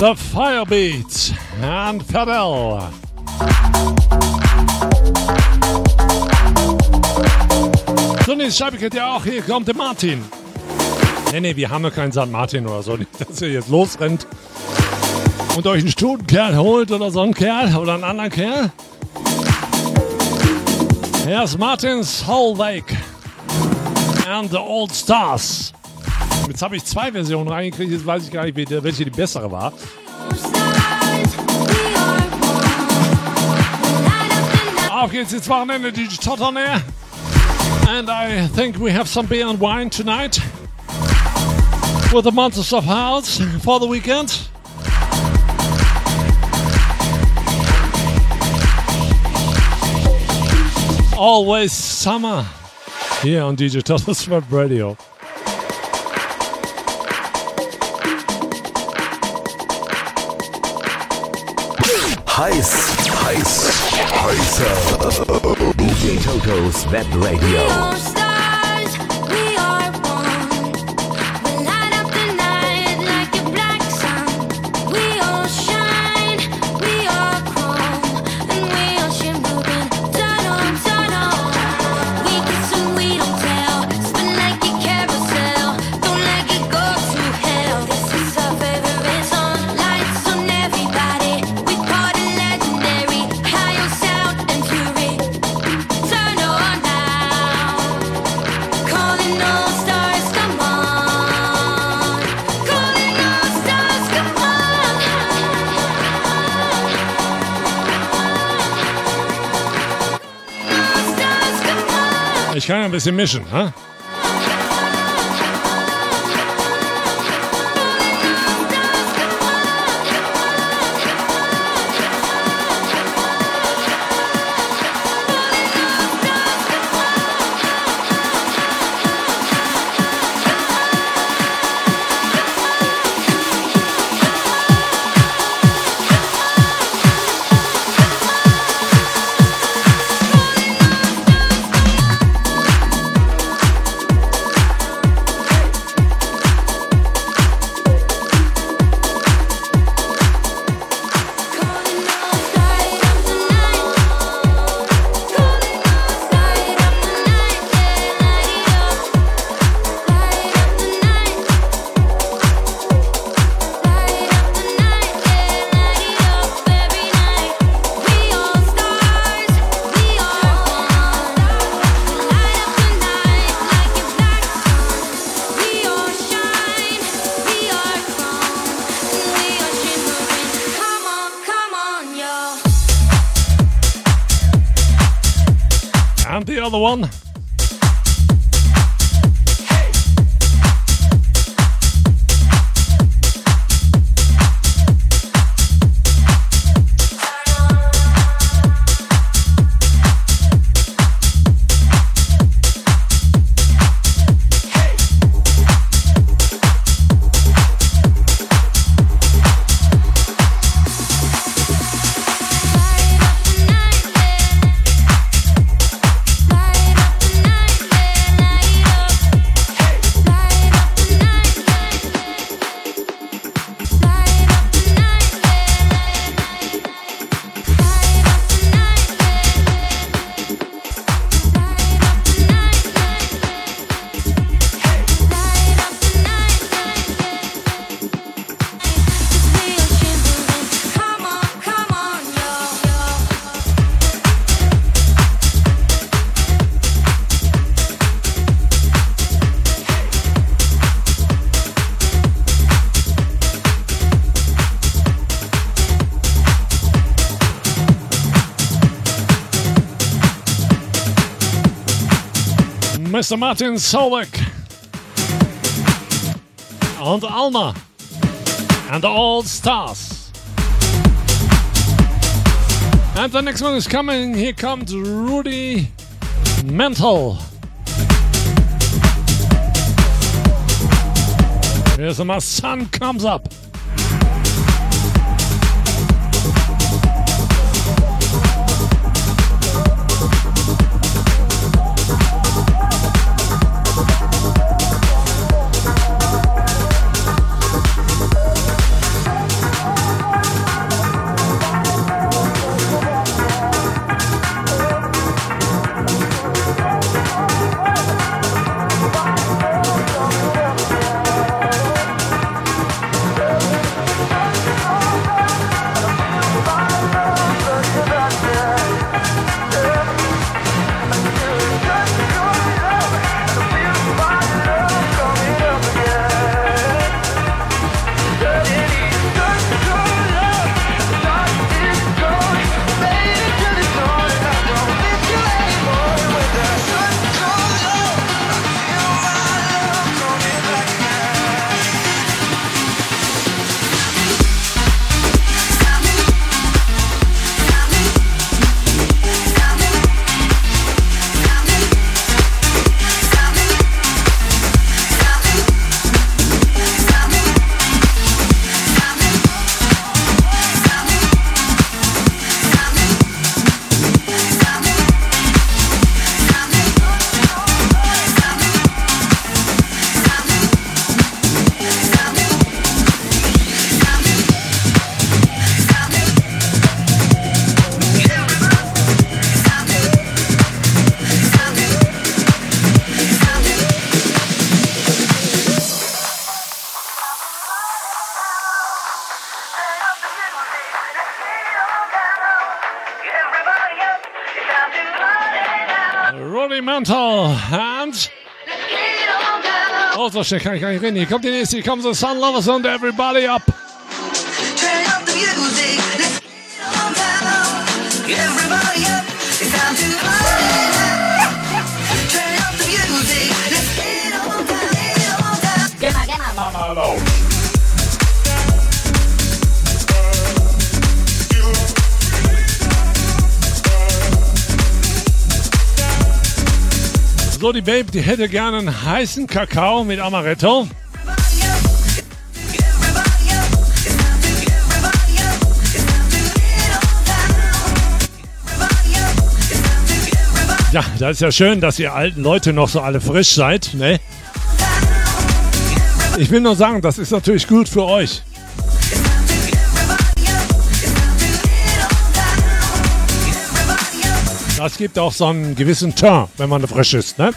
[SPEAKER 4] Firebeat and Fadel. So, nächste Scheibe kennt ihr auch. Hier kommt der Martin. Nee, nee, wir haben ja keinen St. Martin oder so. Nicht, dass ihr jetzt losrennt und euch einen Stutenkerl holt oder so einen Kerl oder einen anderen Kerl. Hier ist Martins Whole Lake and the Old Stars. Jetzt habe ich zwei Versionen reingekriegt, jetzt weiß ich gar nicht, welche die bessere war. Auf geht's ins Wochenende, DJ air. And I think we have some beer and wine tonight. With the Monsters of House for the weekend. Always summer here on DJ Todd's Web Radio.
[SPEAKER 6] Heiß, heiß, heißer. DJ Totos Web Radio.
[SPEAKER 4] Kann ja ein bisschen mischen, ha? Mr. Martin Solek and Alma and All Stars. And the next one is coming. Here comes Rudy Mental. Here's my sun comes up. Nächste. Hier kommen so Sun Lovers und Everybody Up. Die Babe, die hätte gerne einen heißen Kakao mit Amaretto. Ja, das ist ja schön, dass ihr alten Leute noch so alle frisch seid, ne? Ich will nur sagen, das ist natürlich gut für euch. Das gibt auch so einen gewissen Turn, wenn man frisch ist, ne?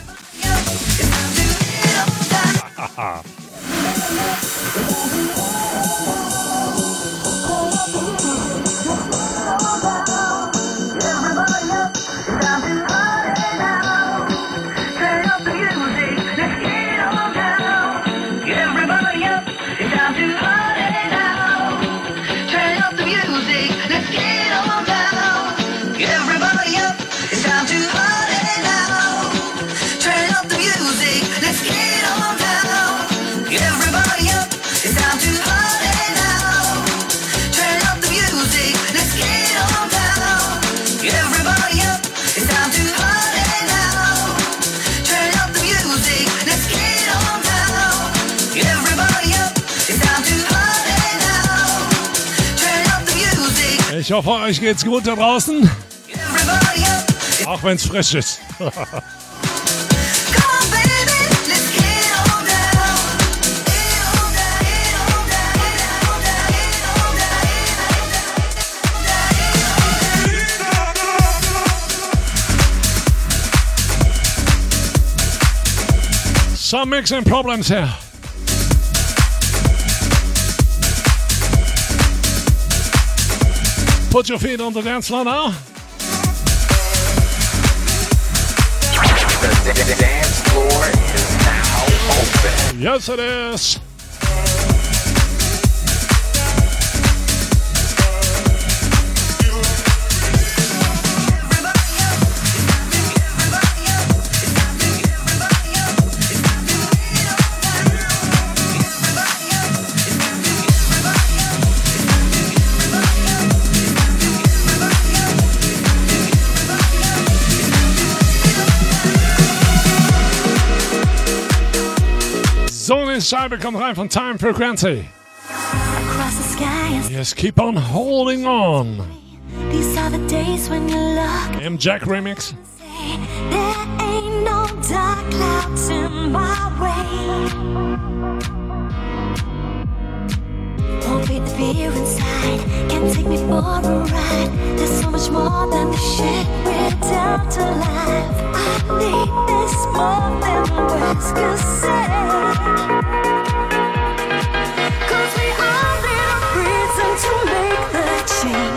[SPEAKER 4] Ich hoffe, euch geht's gut da draußen. Auch wenn's frisch ist.
[SPEAKER 12] Come on, baby. Let's
[SPEAKER 4] Put your feet on the dance floor now.
[SPEAKER 5] The, dance floor is now open.
[SPEAKER 4] Yes, it is. Scheibe kommt rein von Time Frequency.
[SPEAKER 6] Across the sky
[SPEAKER 4] Yes, keep on holding on.
[SPEAKER 6] these are the days when you look
[SPEAKER 4] M Jack remix.
[SPEAKER 6] There ain't no dark clouds in my way. Won't beat the fear inside. Can't take me for a ride. There's so much more than the shit we're down to life. I need this more than words can say.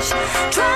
[SPEAKER 6] Try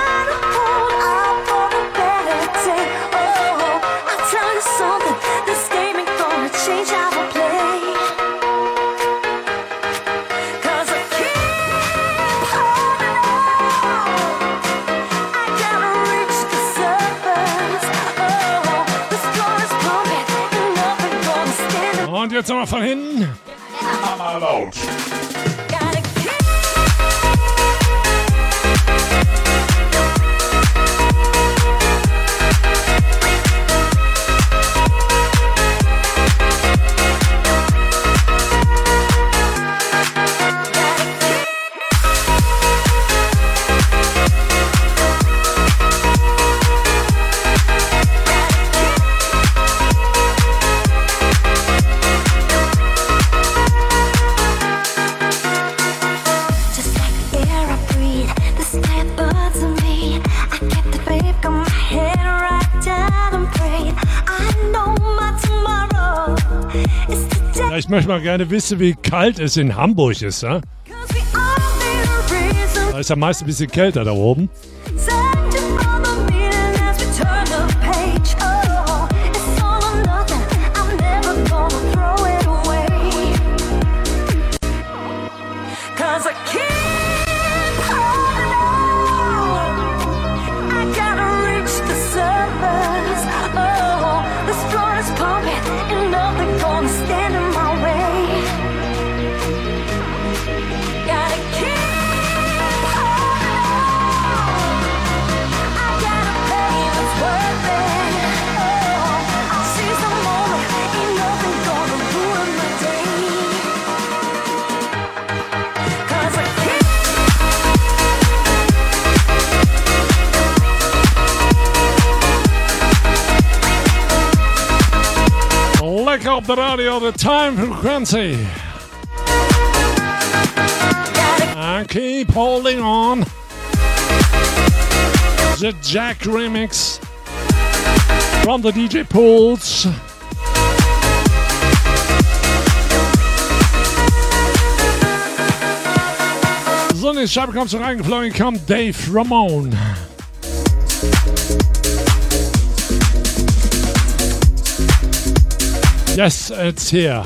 [SPEAKER 4] möchte mal gerne wissen, wie kalt es in Hamburg ist. Ja? Da ist ja meist ein bisschen kälter da oben. Op de radio, de time from frequency. And keep holding on. The Jack remix from the DJ Pools. So, in die Scheibe kommt reingeflogen, kommt Dave Ramone. Yes, it's here.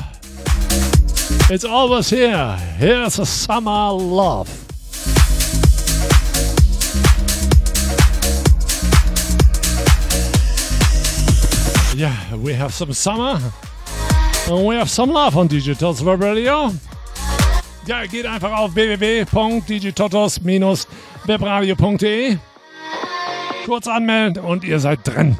[SPEAKER 4] It's always here. Here's a summer love. Yeah, we have some summer. And we have some love on Digitals Web Radio. Ja, geht einfach auf www.digitotos-webradio.de. Kurz anmelden und ihr seid drin.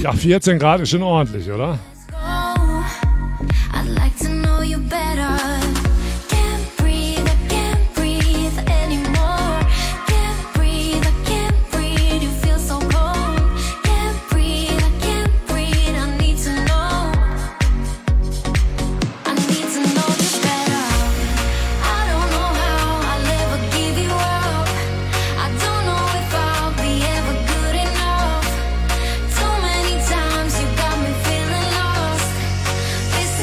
[SPEAKER 4] Ja, 14 Grad ist schon ordentlich, oder?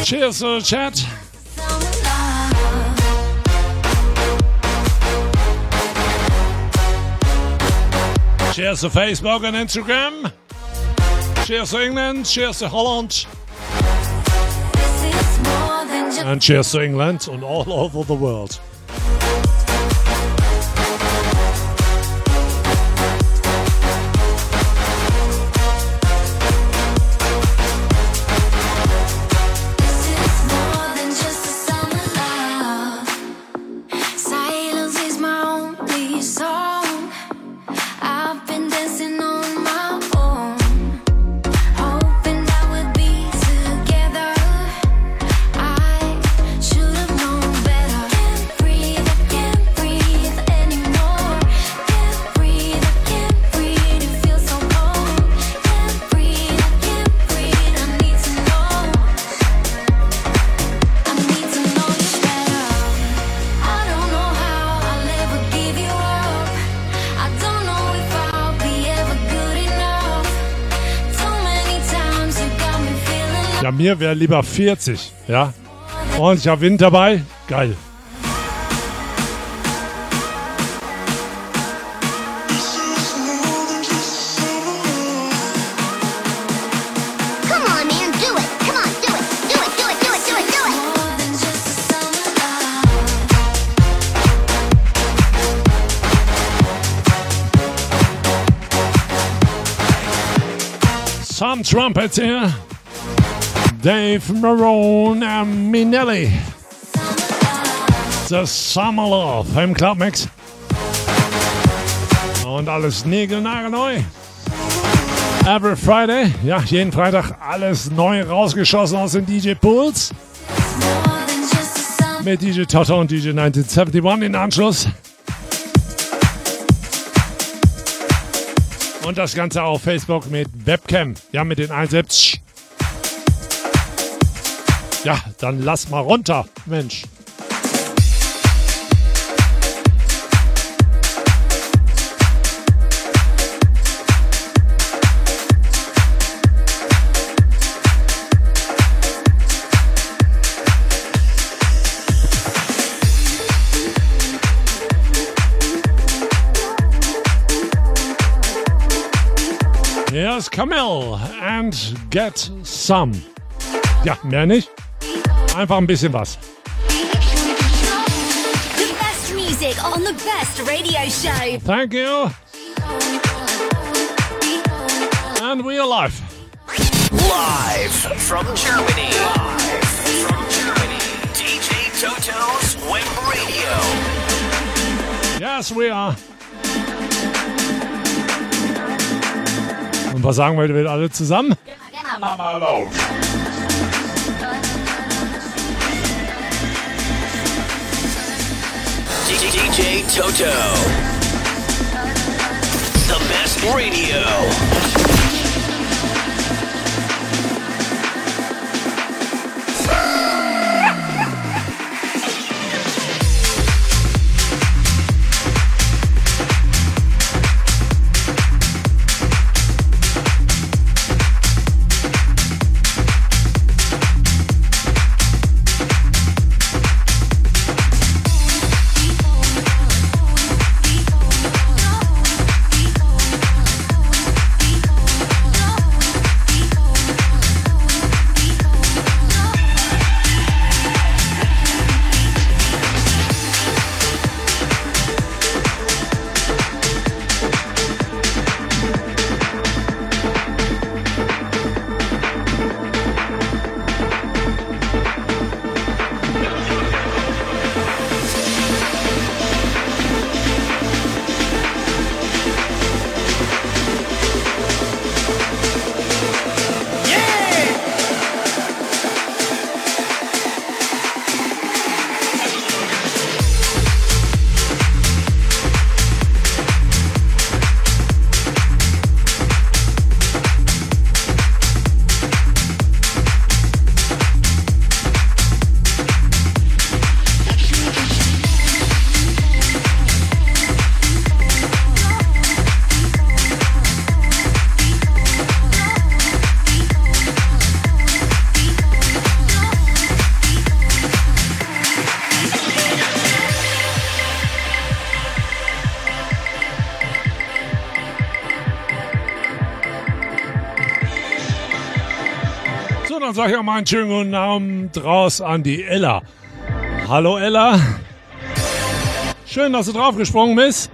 [SPEAKER 4] Cheers, uh, Chat. Cheers to Facebook and Instagram. Cheers to England. Cheers to Holland.
[SPEAKER 6] This is more than just
[SPEAKER 4] And cheers to England and all over the world. Mir wäre lieber 40, ja? Und ich habe Wind dabei. Geil. Some trumpets here. Dave Marone and Minelli. The Summer Love im Clubmix. Und alles niegelnagelneu. Every Friday, ja, jeden Freitag alles neu rausgeschossen aus den DJ Pools. Mit DJ Toto und DJ 1971 in Anschluss. Und das Ganze auf Facebook mit Webcam. Ja, mit den 170. Ja, dann lass mal runter, Mensch. Here's Camille and Get Some. Ja, mehr nicht. Einfach ein bisschen was.
[SPEAKER 13] The best music on the best radio show.
[SPEAKER 4] Thank you. And we are live.
[SPEAKER 7] Live from Germany. Live from Germany. DJ Toto's Web Radio.
[SPEAKER 4] Yes, we are. Und was sagen wir wieder alle zusammen?
[SPEAKER 7] DJ Toto. The best radio.
[SPEAKER 4] So, dann sag ich auch mal einen schönen guten Abend raus an die Ella. Hallo Ella. Schön, dass du draufgesprungen bist.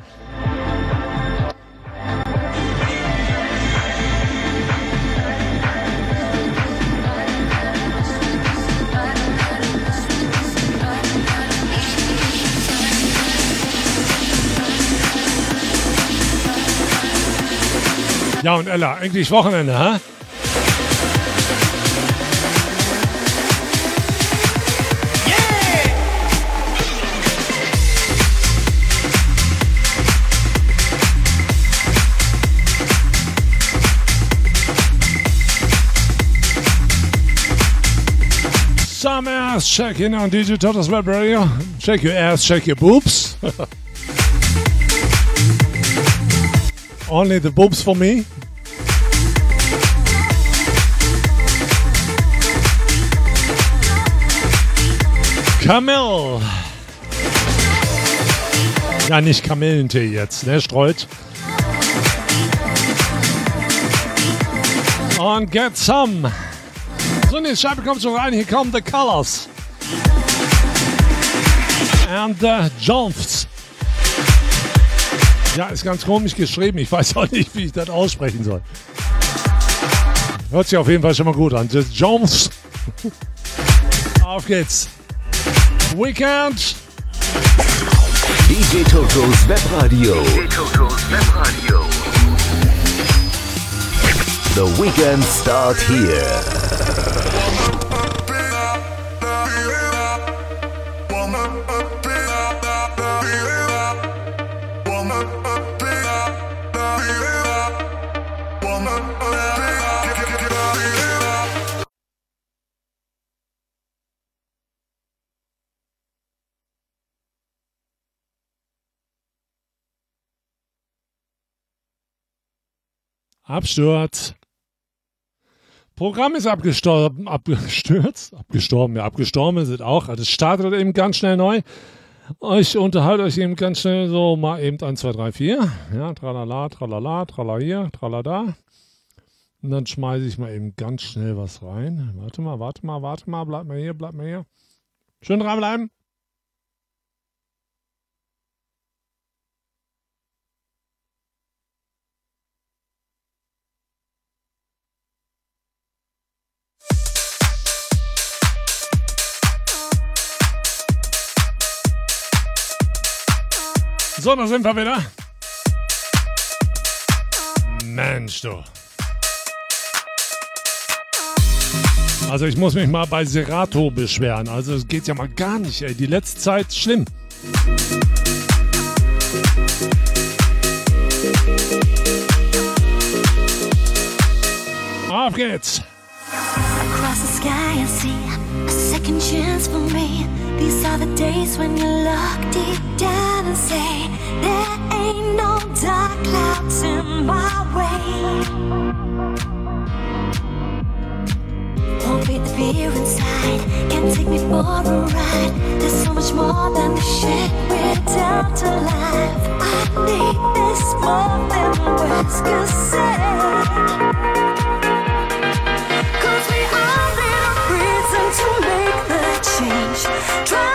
[SPEAKER 4] Ja, und Ella, eigentlich Wochenende, hä? Checking on DJ Toto's Web Radio. Check your ass, check your boobs. Only the boobs for me. Kamel. Ja, nicht Kamillentee jetzt, ne, streut. Und get some. So, in die Scheibe kommt schon rein. Hier kommen The Colors. And the Jumps. Ja, ist ganz komisch geschrieben. Ich weiß auch nicht, wie ich das aussprechen soll. Hört sich auf jeden Fall schon mal gut an. The Jumps. Auf geht's. Weekend.
[SPEAKER 1] DJ Totos Webradio. DJ Totos Webradio. The weekend start here.
[SPEAKER 4] Absturz. Programm ist abgestorben, abgestürzt, abgestorben, ja, abgestorben es auch. Also es startet eben ganz schnell neu. Ich unterhalte euch eben ganz schnell so mal eben 1, 2, 3, 4. Ja, tralala, tralala, tralala hier, tralala. Und dann schmeiße ich mal eben ganz schnell was rein. Warte mal, warte mal, warte mal, bleib mal hier, bleib mal hier. Schön dranbleiben. So, da sind wir wieder. Mensch, du. Also ich muss mich mal bei Serato beschweren. Also es geht ja mal gar nicht, ey. Die letzte Zeit schlimm. Auf geht's.
[SPEAKER 6] Across the sky, I see a second chance for me. These are the days when you look deep down and say, There ain't no dark clouds in my way. Won't beat the fear inside, can't take me for a ride. There's so much more than the shit we're down to life. I need this more than words can say. Try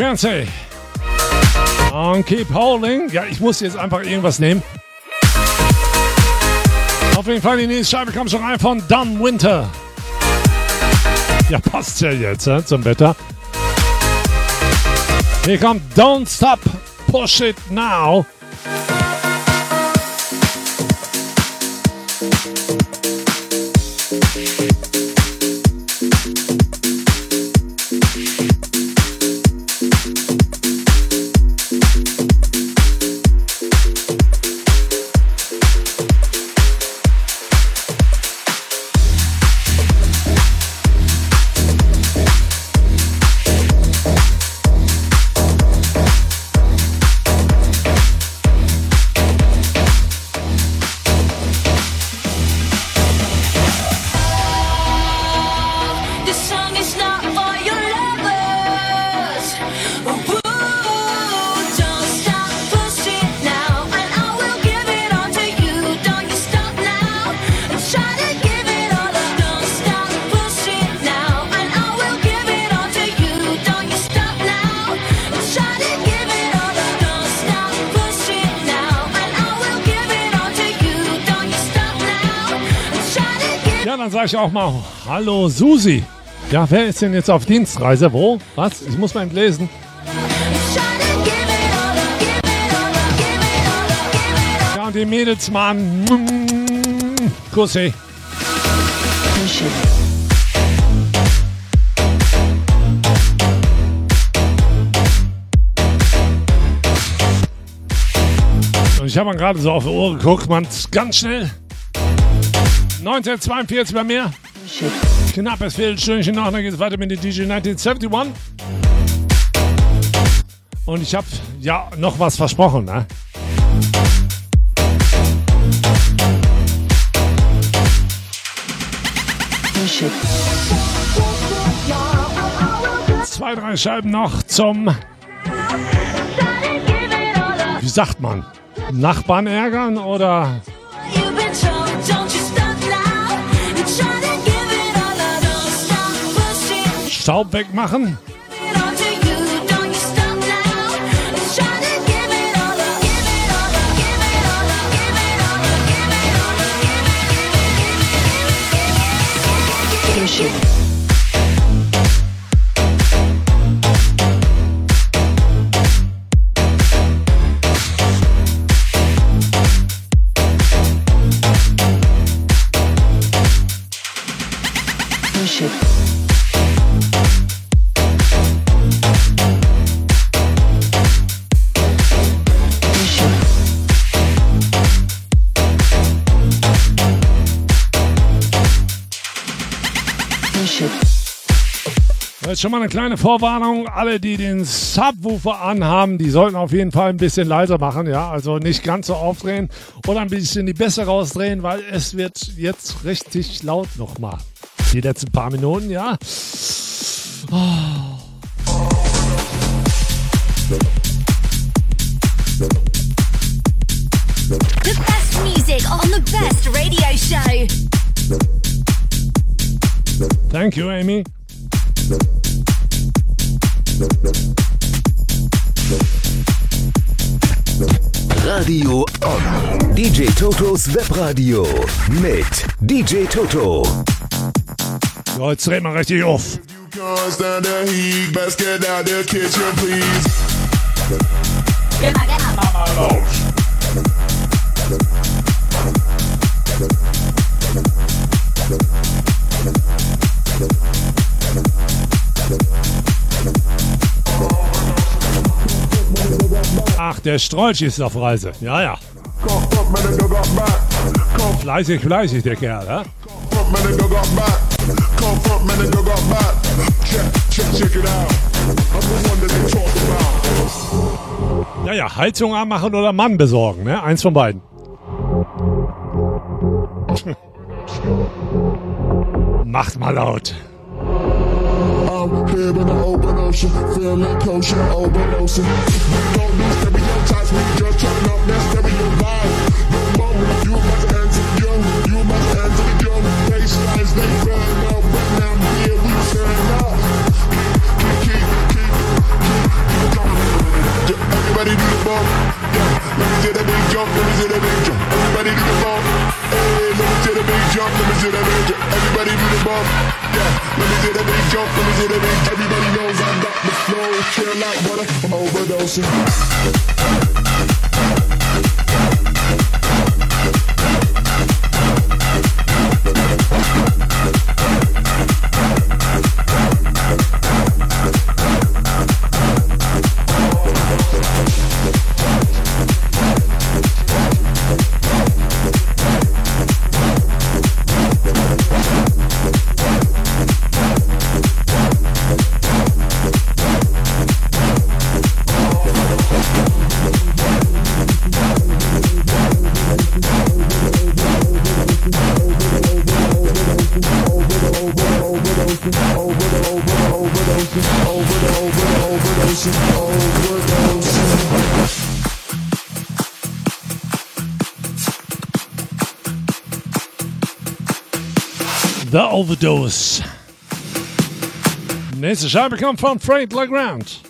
[SPEAKER 4] Frequency. Und keep holding. Ja, ich muss jetzt einfach irgendwas nehmen. Auf jeden Fall, die nächste Scheibe kommt schon rein von Dumb Winter. Ja, passt ja jetzt äh, zum Wetter. Hier kommt Don't Stop, Push It Now. Sage ich auch mal Hallo Susi. Ja, wer ist denn jetzt auf Dienstreise? Wo? Was? Ich muss mal entlesen. Ja, und die Mädels machen. Kussi. Ich habe gerade so auf die Uhr geguckt, man, ganz schnell. 1942 bei mir. Knappes Viertelstündchen noch, dann geht es weiter mit den DJ 1971. Und ich habe ja noch was versprochen, ne? Zwei, drei Scheiben noch zum. Wie sagt man? Nachbarn ärgern oder Salbeck machen. Jetzt schon mal eine kleine Vorwarnung. Alle, die den Subwoofer anhaben, die sollten auf jeden Fall ein bisschen leiser machen. Ja, also nicht ganz so aufdrehen oder ein bisschen die Bässe rausdrehen, weil es wird jetzt richtig laut nochmal. Die letzten paar Minuten, ja.
[SPEAKER 13] The best music on the best radio show.
[SPEAKER 4] Thank you, Amy.
[SPEAKER 1] Radio On. DJ Totos Webradio mit DJ Toto.
[SPEAKER 4] So, jetzt drehen wir richtig auf.
[SPEAKER 3] Can't stand
[SPEAKER 4] der Strolch ist auf Reise. Ja, ja. Fleißig, fleißig, der Kerl, ja? Ja, ja, Heizung anmachen oder Mann besorgen, ne? Eins von beiden. Macht mal laut.
[SPEAKER 3] I'm in the open ocean, feeling kosher, overdosing. We don't need stereotypes, we just turn up that stereo vibe. No moment, you must answer young, you must answer young. Baselines, they burn up, but now here we turn up. Keep, keep, keep, keep, keep. Everybody do the bump, yeah. Let me see the big jump, let me see the big jump. Everybody do the bump, hey, let me see the big jump, let me see the big jump. Everybody do the bump, yeah. Let me see the big jump, let me see the big jump. Everybody knows I got the flow, chill like water, I'm overdosing.
[SPEAKER 4] Overdose. Nächste Scheibe kommt von Freight Legrand.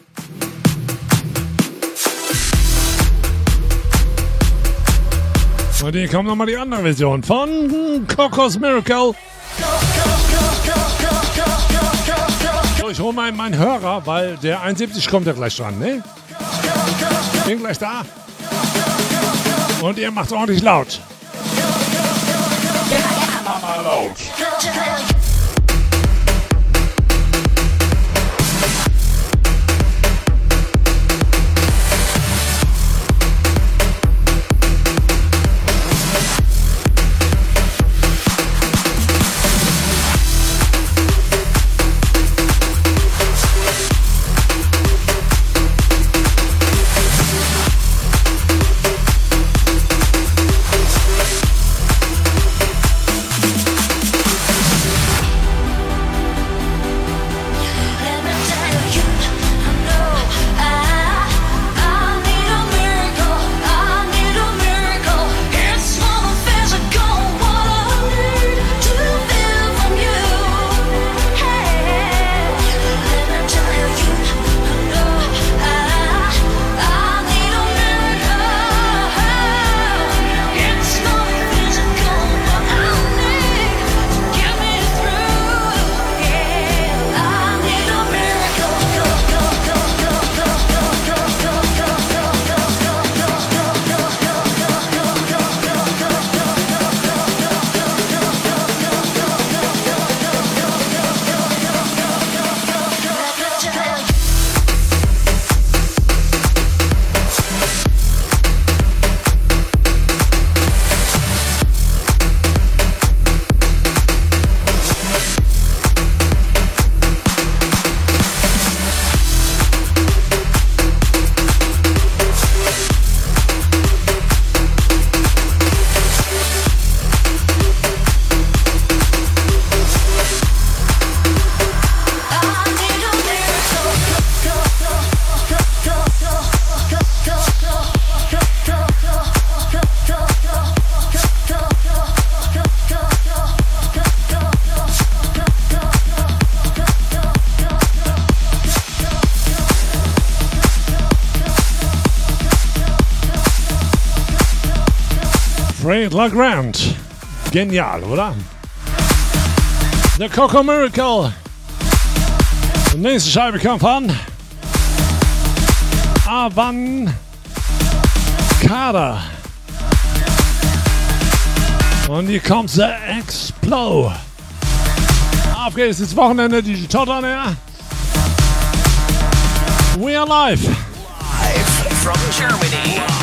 [SPEAKER 4] Und hier kommt nochmal die andere Version von Cocos Miracle. So, ich hole mal meinen Hörer, weil der 71 kommt ja gleich dran, ne? Bin gleich da. Und ihr macht ordentlich laut. Ray LeGrand. Genial, oder? The Coco Miracle. Die nächste Scheibe kommt von Avan Kader. Und hier kommt The Explode. Auf geht's ins Wochenende, die Tot on Air. We are live.
[SPEAKER 7] Live from Germany.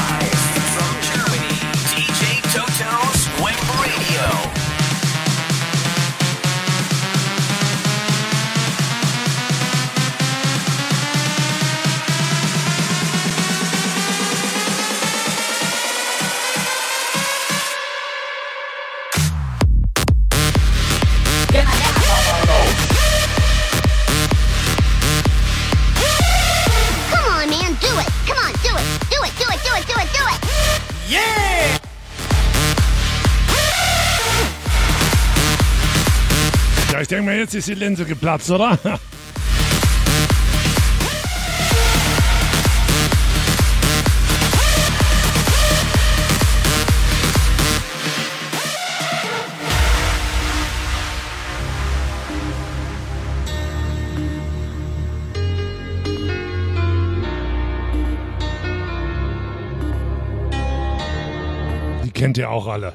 [SPEAKER 4] Jetzt ist die Linse geplatzt, oder? Die kennt ihr auch alle.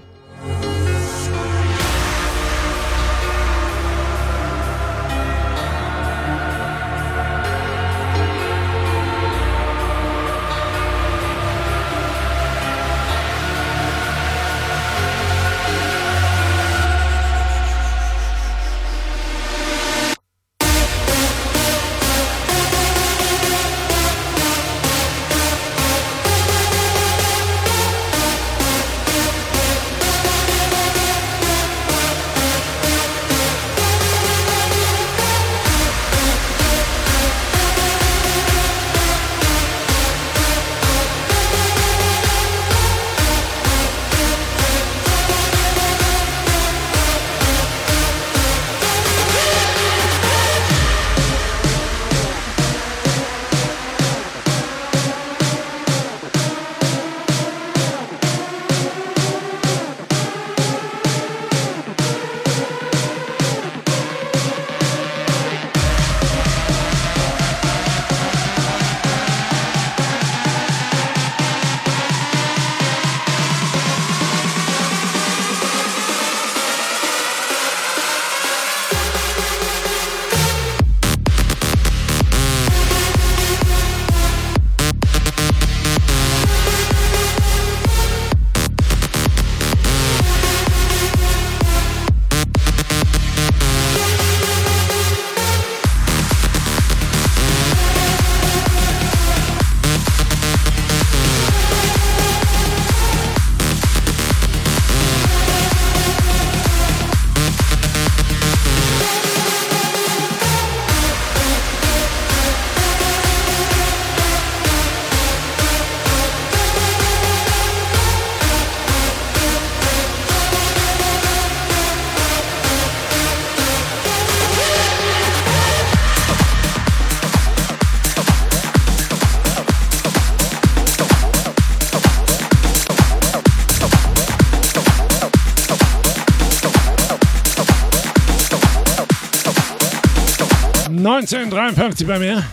[SPEAKER 4] ...1953 bei mir.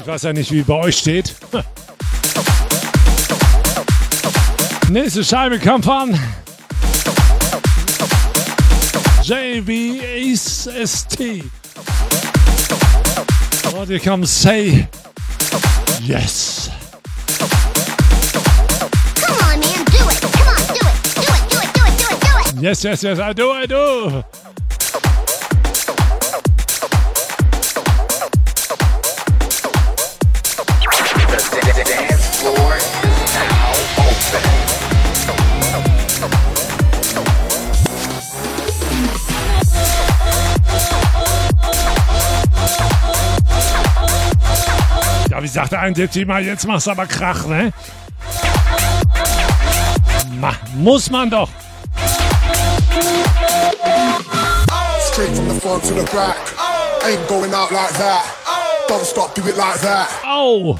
[SPEAKER 4] Ich weiß ja nicht, wie bei euch steht. Nächste Scheibe kommt von... JVST. Und hier kommt Say Yes. Yes, yes, yes, I do, I do. Ja, wie sagt der eine Team mal, jetzt machst du aber Krach, ne? Ma, muss man doch.
[SPEAKER 3] Straight from the front to the back. Ain't going out like that. Don't stop, do it like that.
[SPEAKER 4] Oh.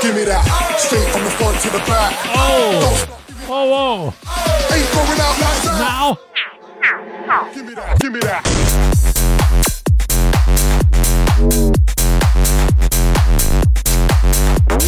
[SPEAKER 3] Give me that. Straight from the front to the back.
[SPEAKER 4] Oh. Whoa, whoa.
[SPEAKER 3] Ain't going out like that.
[SPEAKER 4] Now.
[SPEAKER 3] Give me that. Give me that.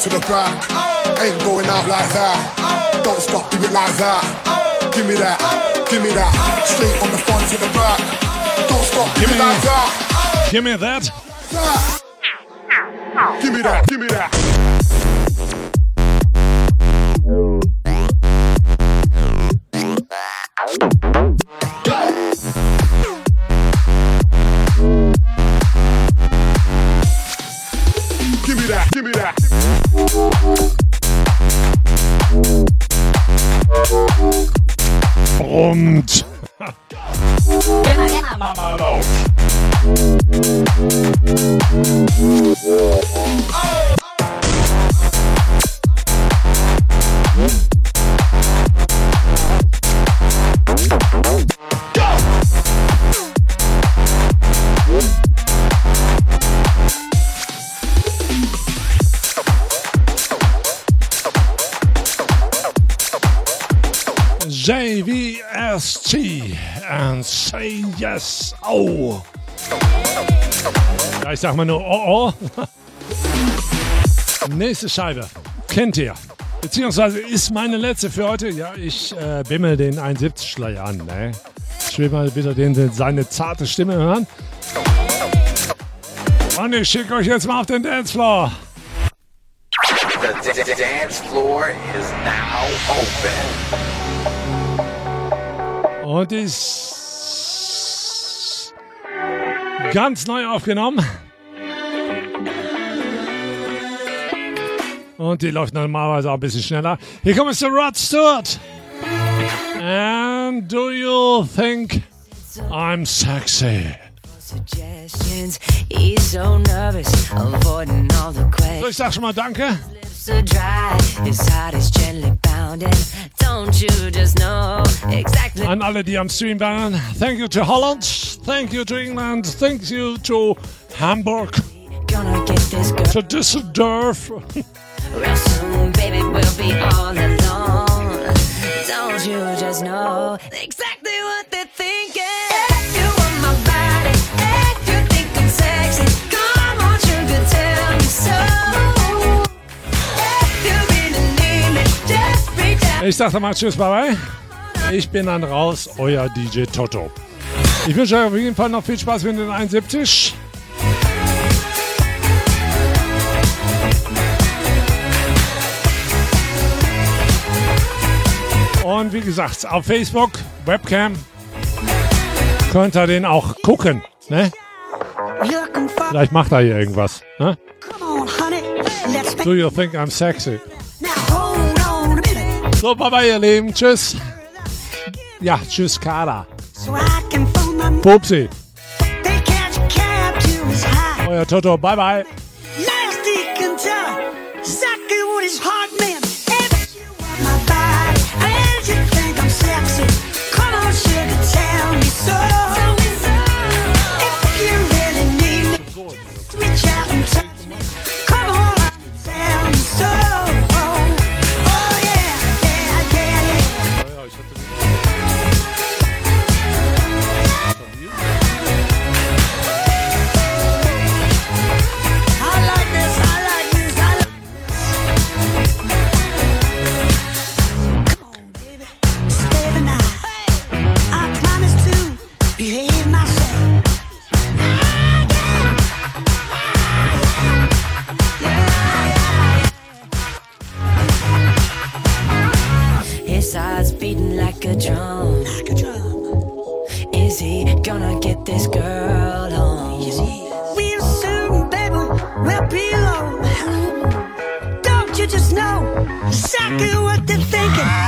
[SPEAKER 3] to the back. Ain't going out like that. Don't stop, do it like that. Give me that. Give me that. Straight from the front to the back. Don't stop,
[SPEAKER 4] Give me
[SPEAKER 3] like that.
[SPEAKER 4] Give me that.
[SPEAKER 3] Give me that. Give me that.
[SPEAKER 4] Und. Oh. Ja, ich sag mal nur oh oh. Nächste Scheibe. Kennt ihr. Beziehungsweise ist meine letzte für heute. Ja, ich äh, bimmel den 71 Schleier an. Ne? Ich will mal wieder den, den, seine zarte Stimme hören. Und ich schicke euch jetzt mal auf den Dancefloor.
[SPEAKER 5] The d- d- dance floor is now open.
[SPEAKER 4] Und ist ganz neu aufgenommen. Und die läuft normalerweise auch ein bisschen schneller. Hier kommt Mr. Rod Stewart. And do you think I'm sexy?
[SPEAKER 6] Suggestions. He's so nervous, avoiding all the questions.
[SPEAKER 4] So, ich sag schon mal Danke.
[SPEAKER 6] Lips are dry, his heart is gently pounding. Don't you just know exactly?
[SPEAKER 4] An alle, die am Stream waren. Thank you to Holland. Thank you to England. Thank you to Hamburg.
[SPEAKER 6] Gonna get this girl
[SPEAKER 4] To Düsseldorf.
[SPEAKER 6] real soon, baby. We'll be all alone. Don't you just know exactly what they're thinking?
[SPEAKER 4] Ich sag mal Tschüss, bye bye. Ich bin dann raus, euer DJ Toto. Ich wünsche euch auf jeden Fall noch viel Spaß mit den 71. Und wie gesagt, auf Facebook, Webcam, könnt ihr den auch gucken. Ne? Vielleicht macht er hier irgendwas. Ne? Do you think I'm sexy?
[SPEAKER 14] Minute
[SPEAKER 4] So, bye bye, ihr Lieben. Tschüss. Ja, tschüss, Kada.
[SPEAKER 14] so I can phone my
[SPEAKER 4] Pupsi.
[SPEAKER 14] they catch a cab to his high.
[SPEAKER 4] Euer Toto. Bye bye.
[SPEAKER 14] Nasty
[SPEAKER 6] drum.
[SPEAKER 14] Like a drum.
[SPEAKER 6] Is he gonna get this girl
[SPEAKER 14] on? Is he? Real soon, baby, we'll be alone. Don't you just know exactly what they're thinking?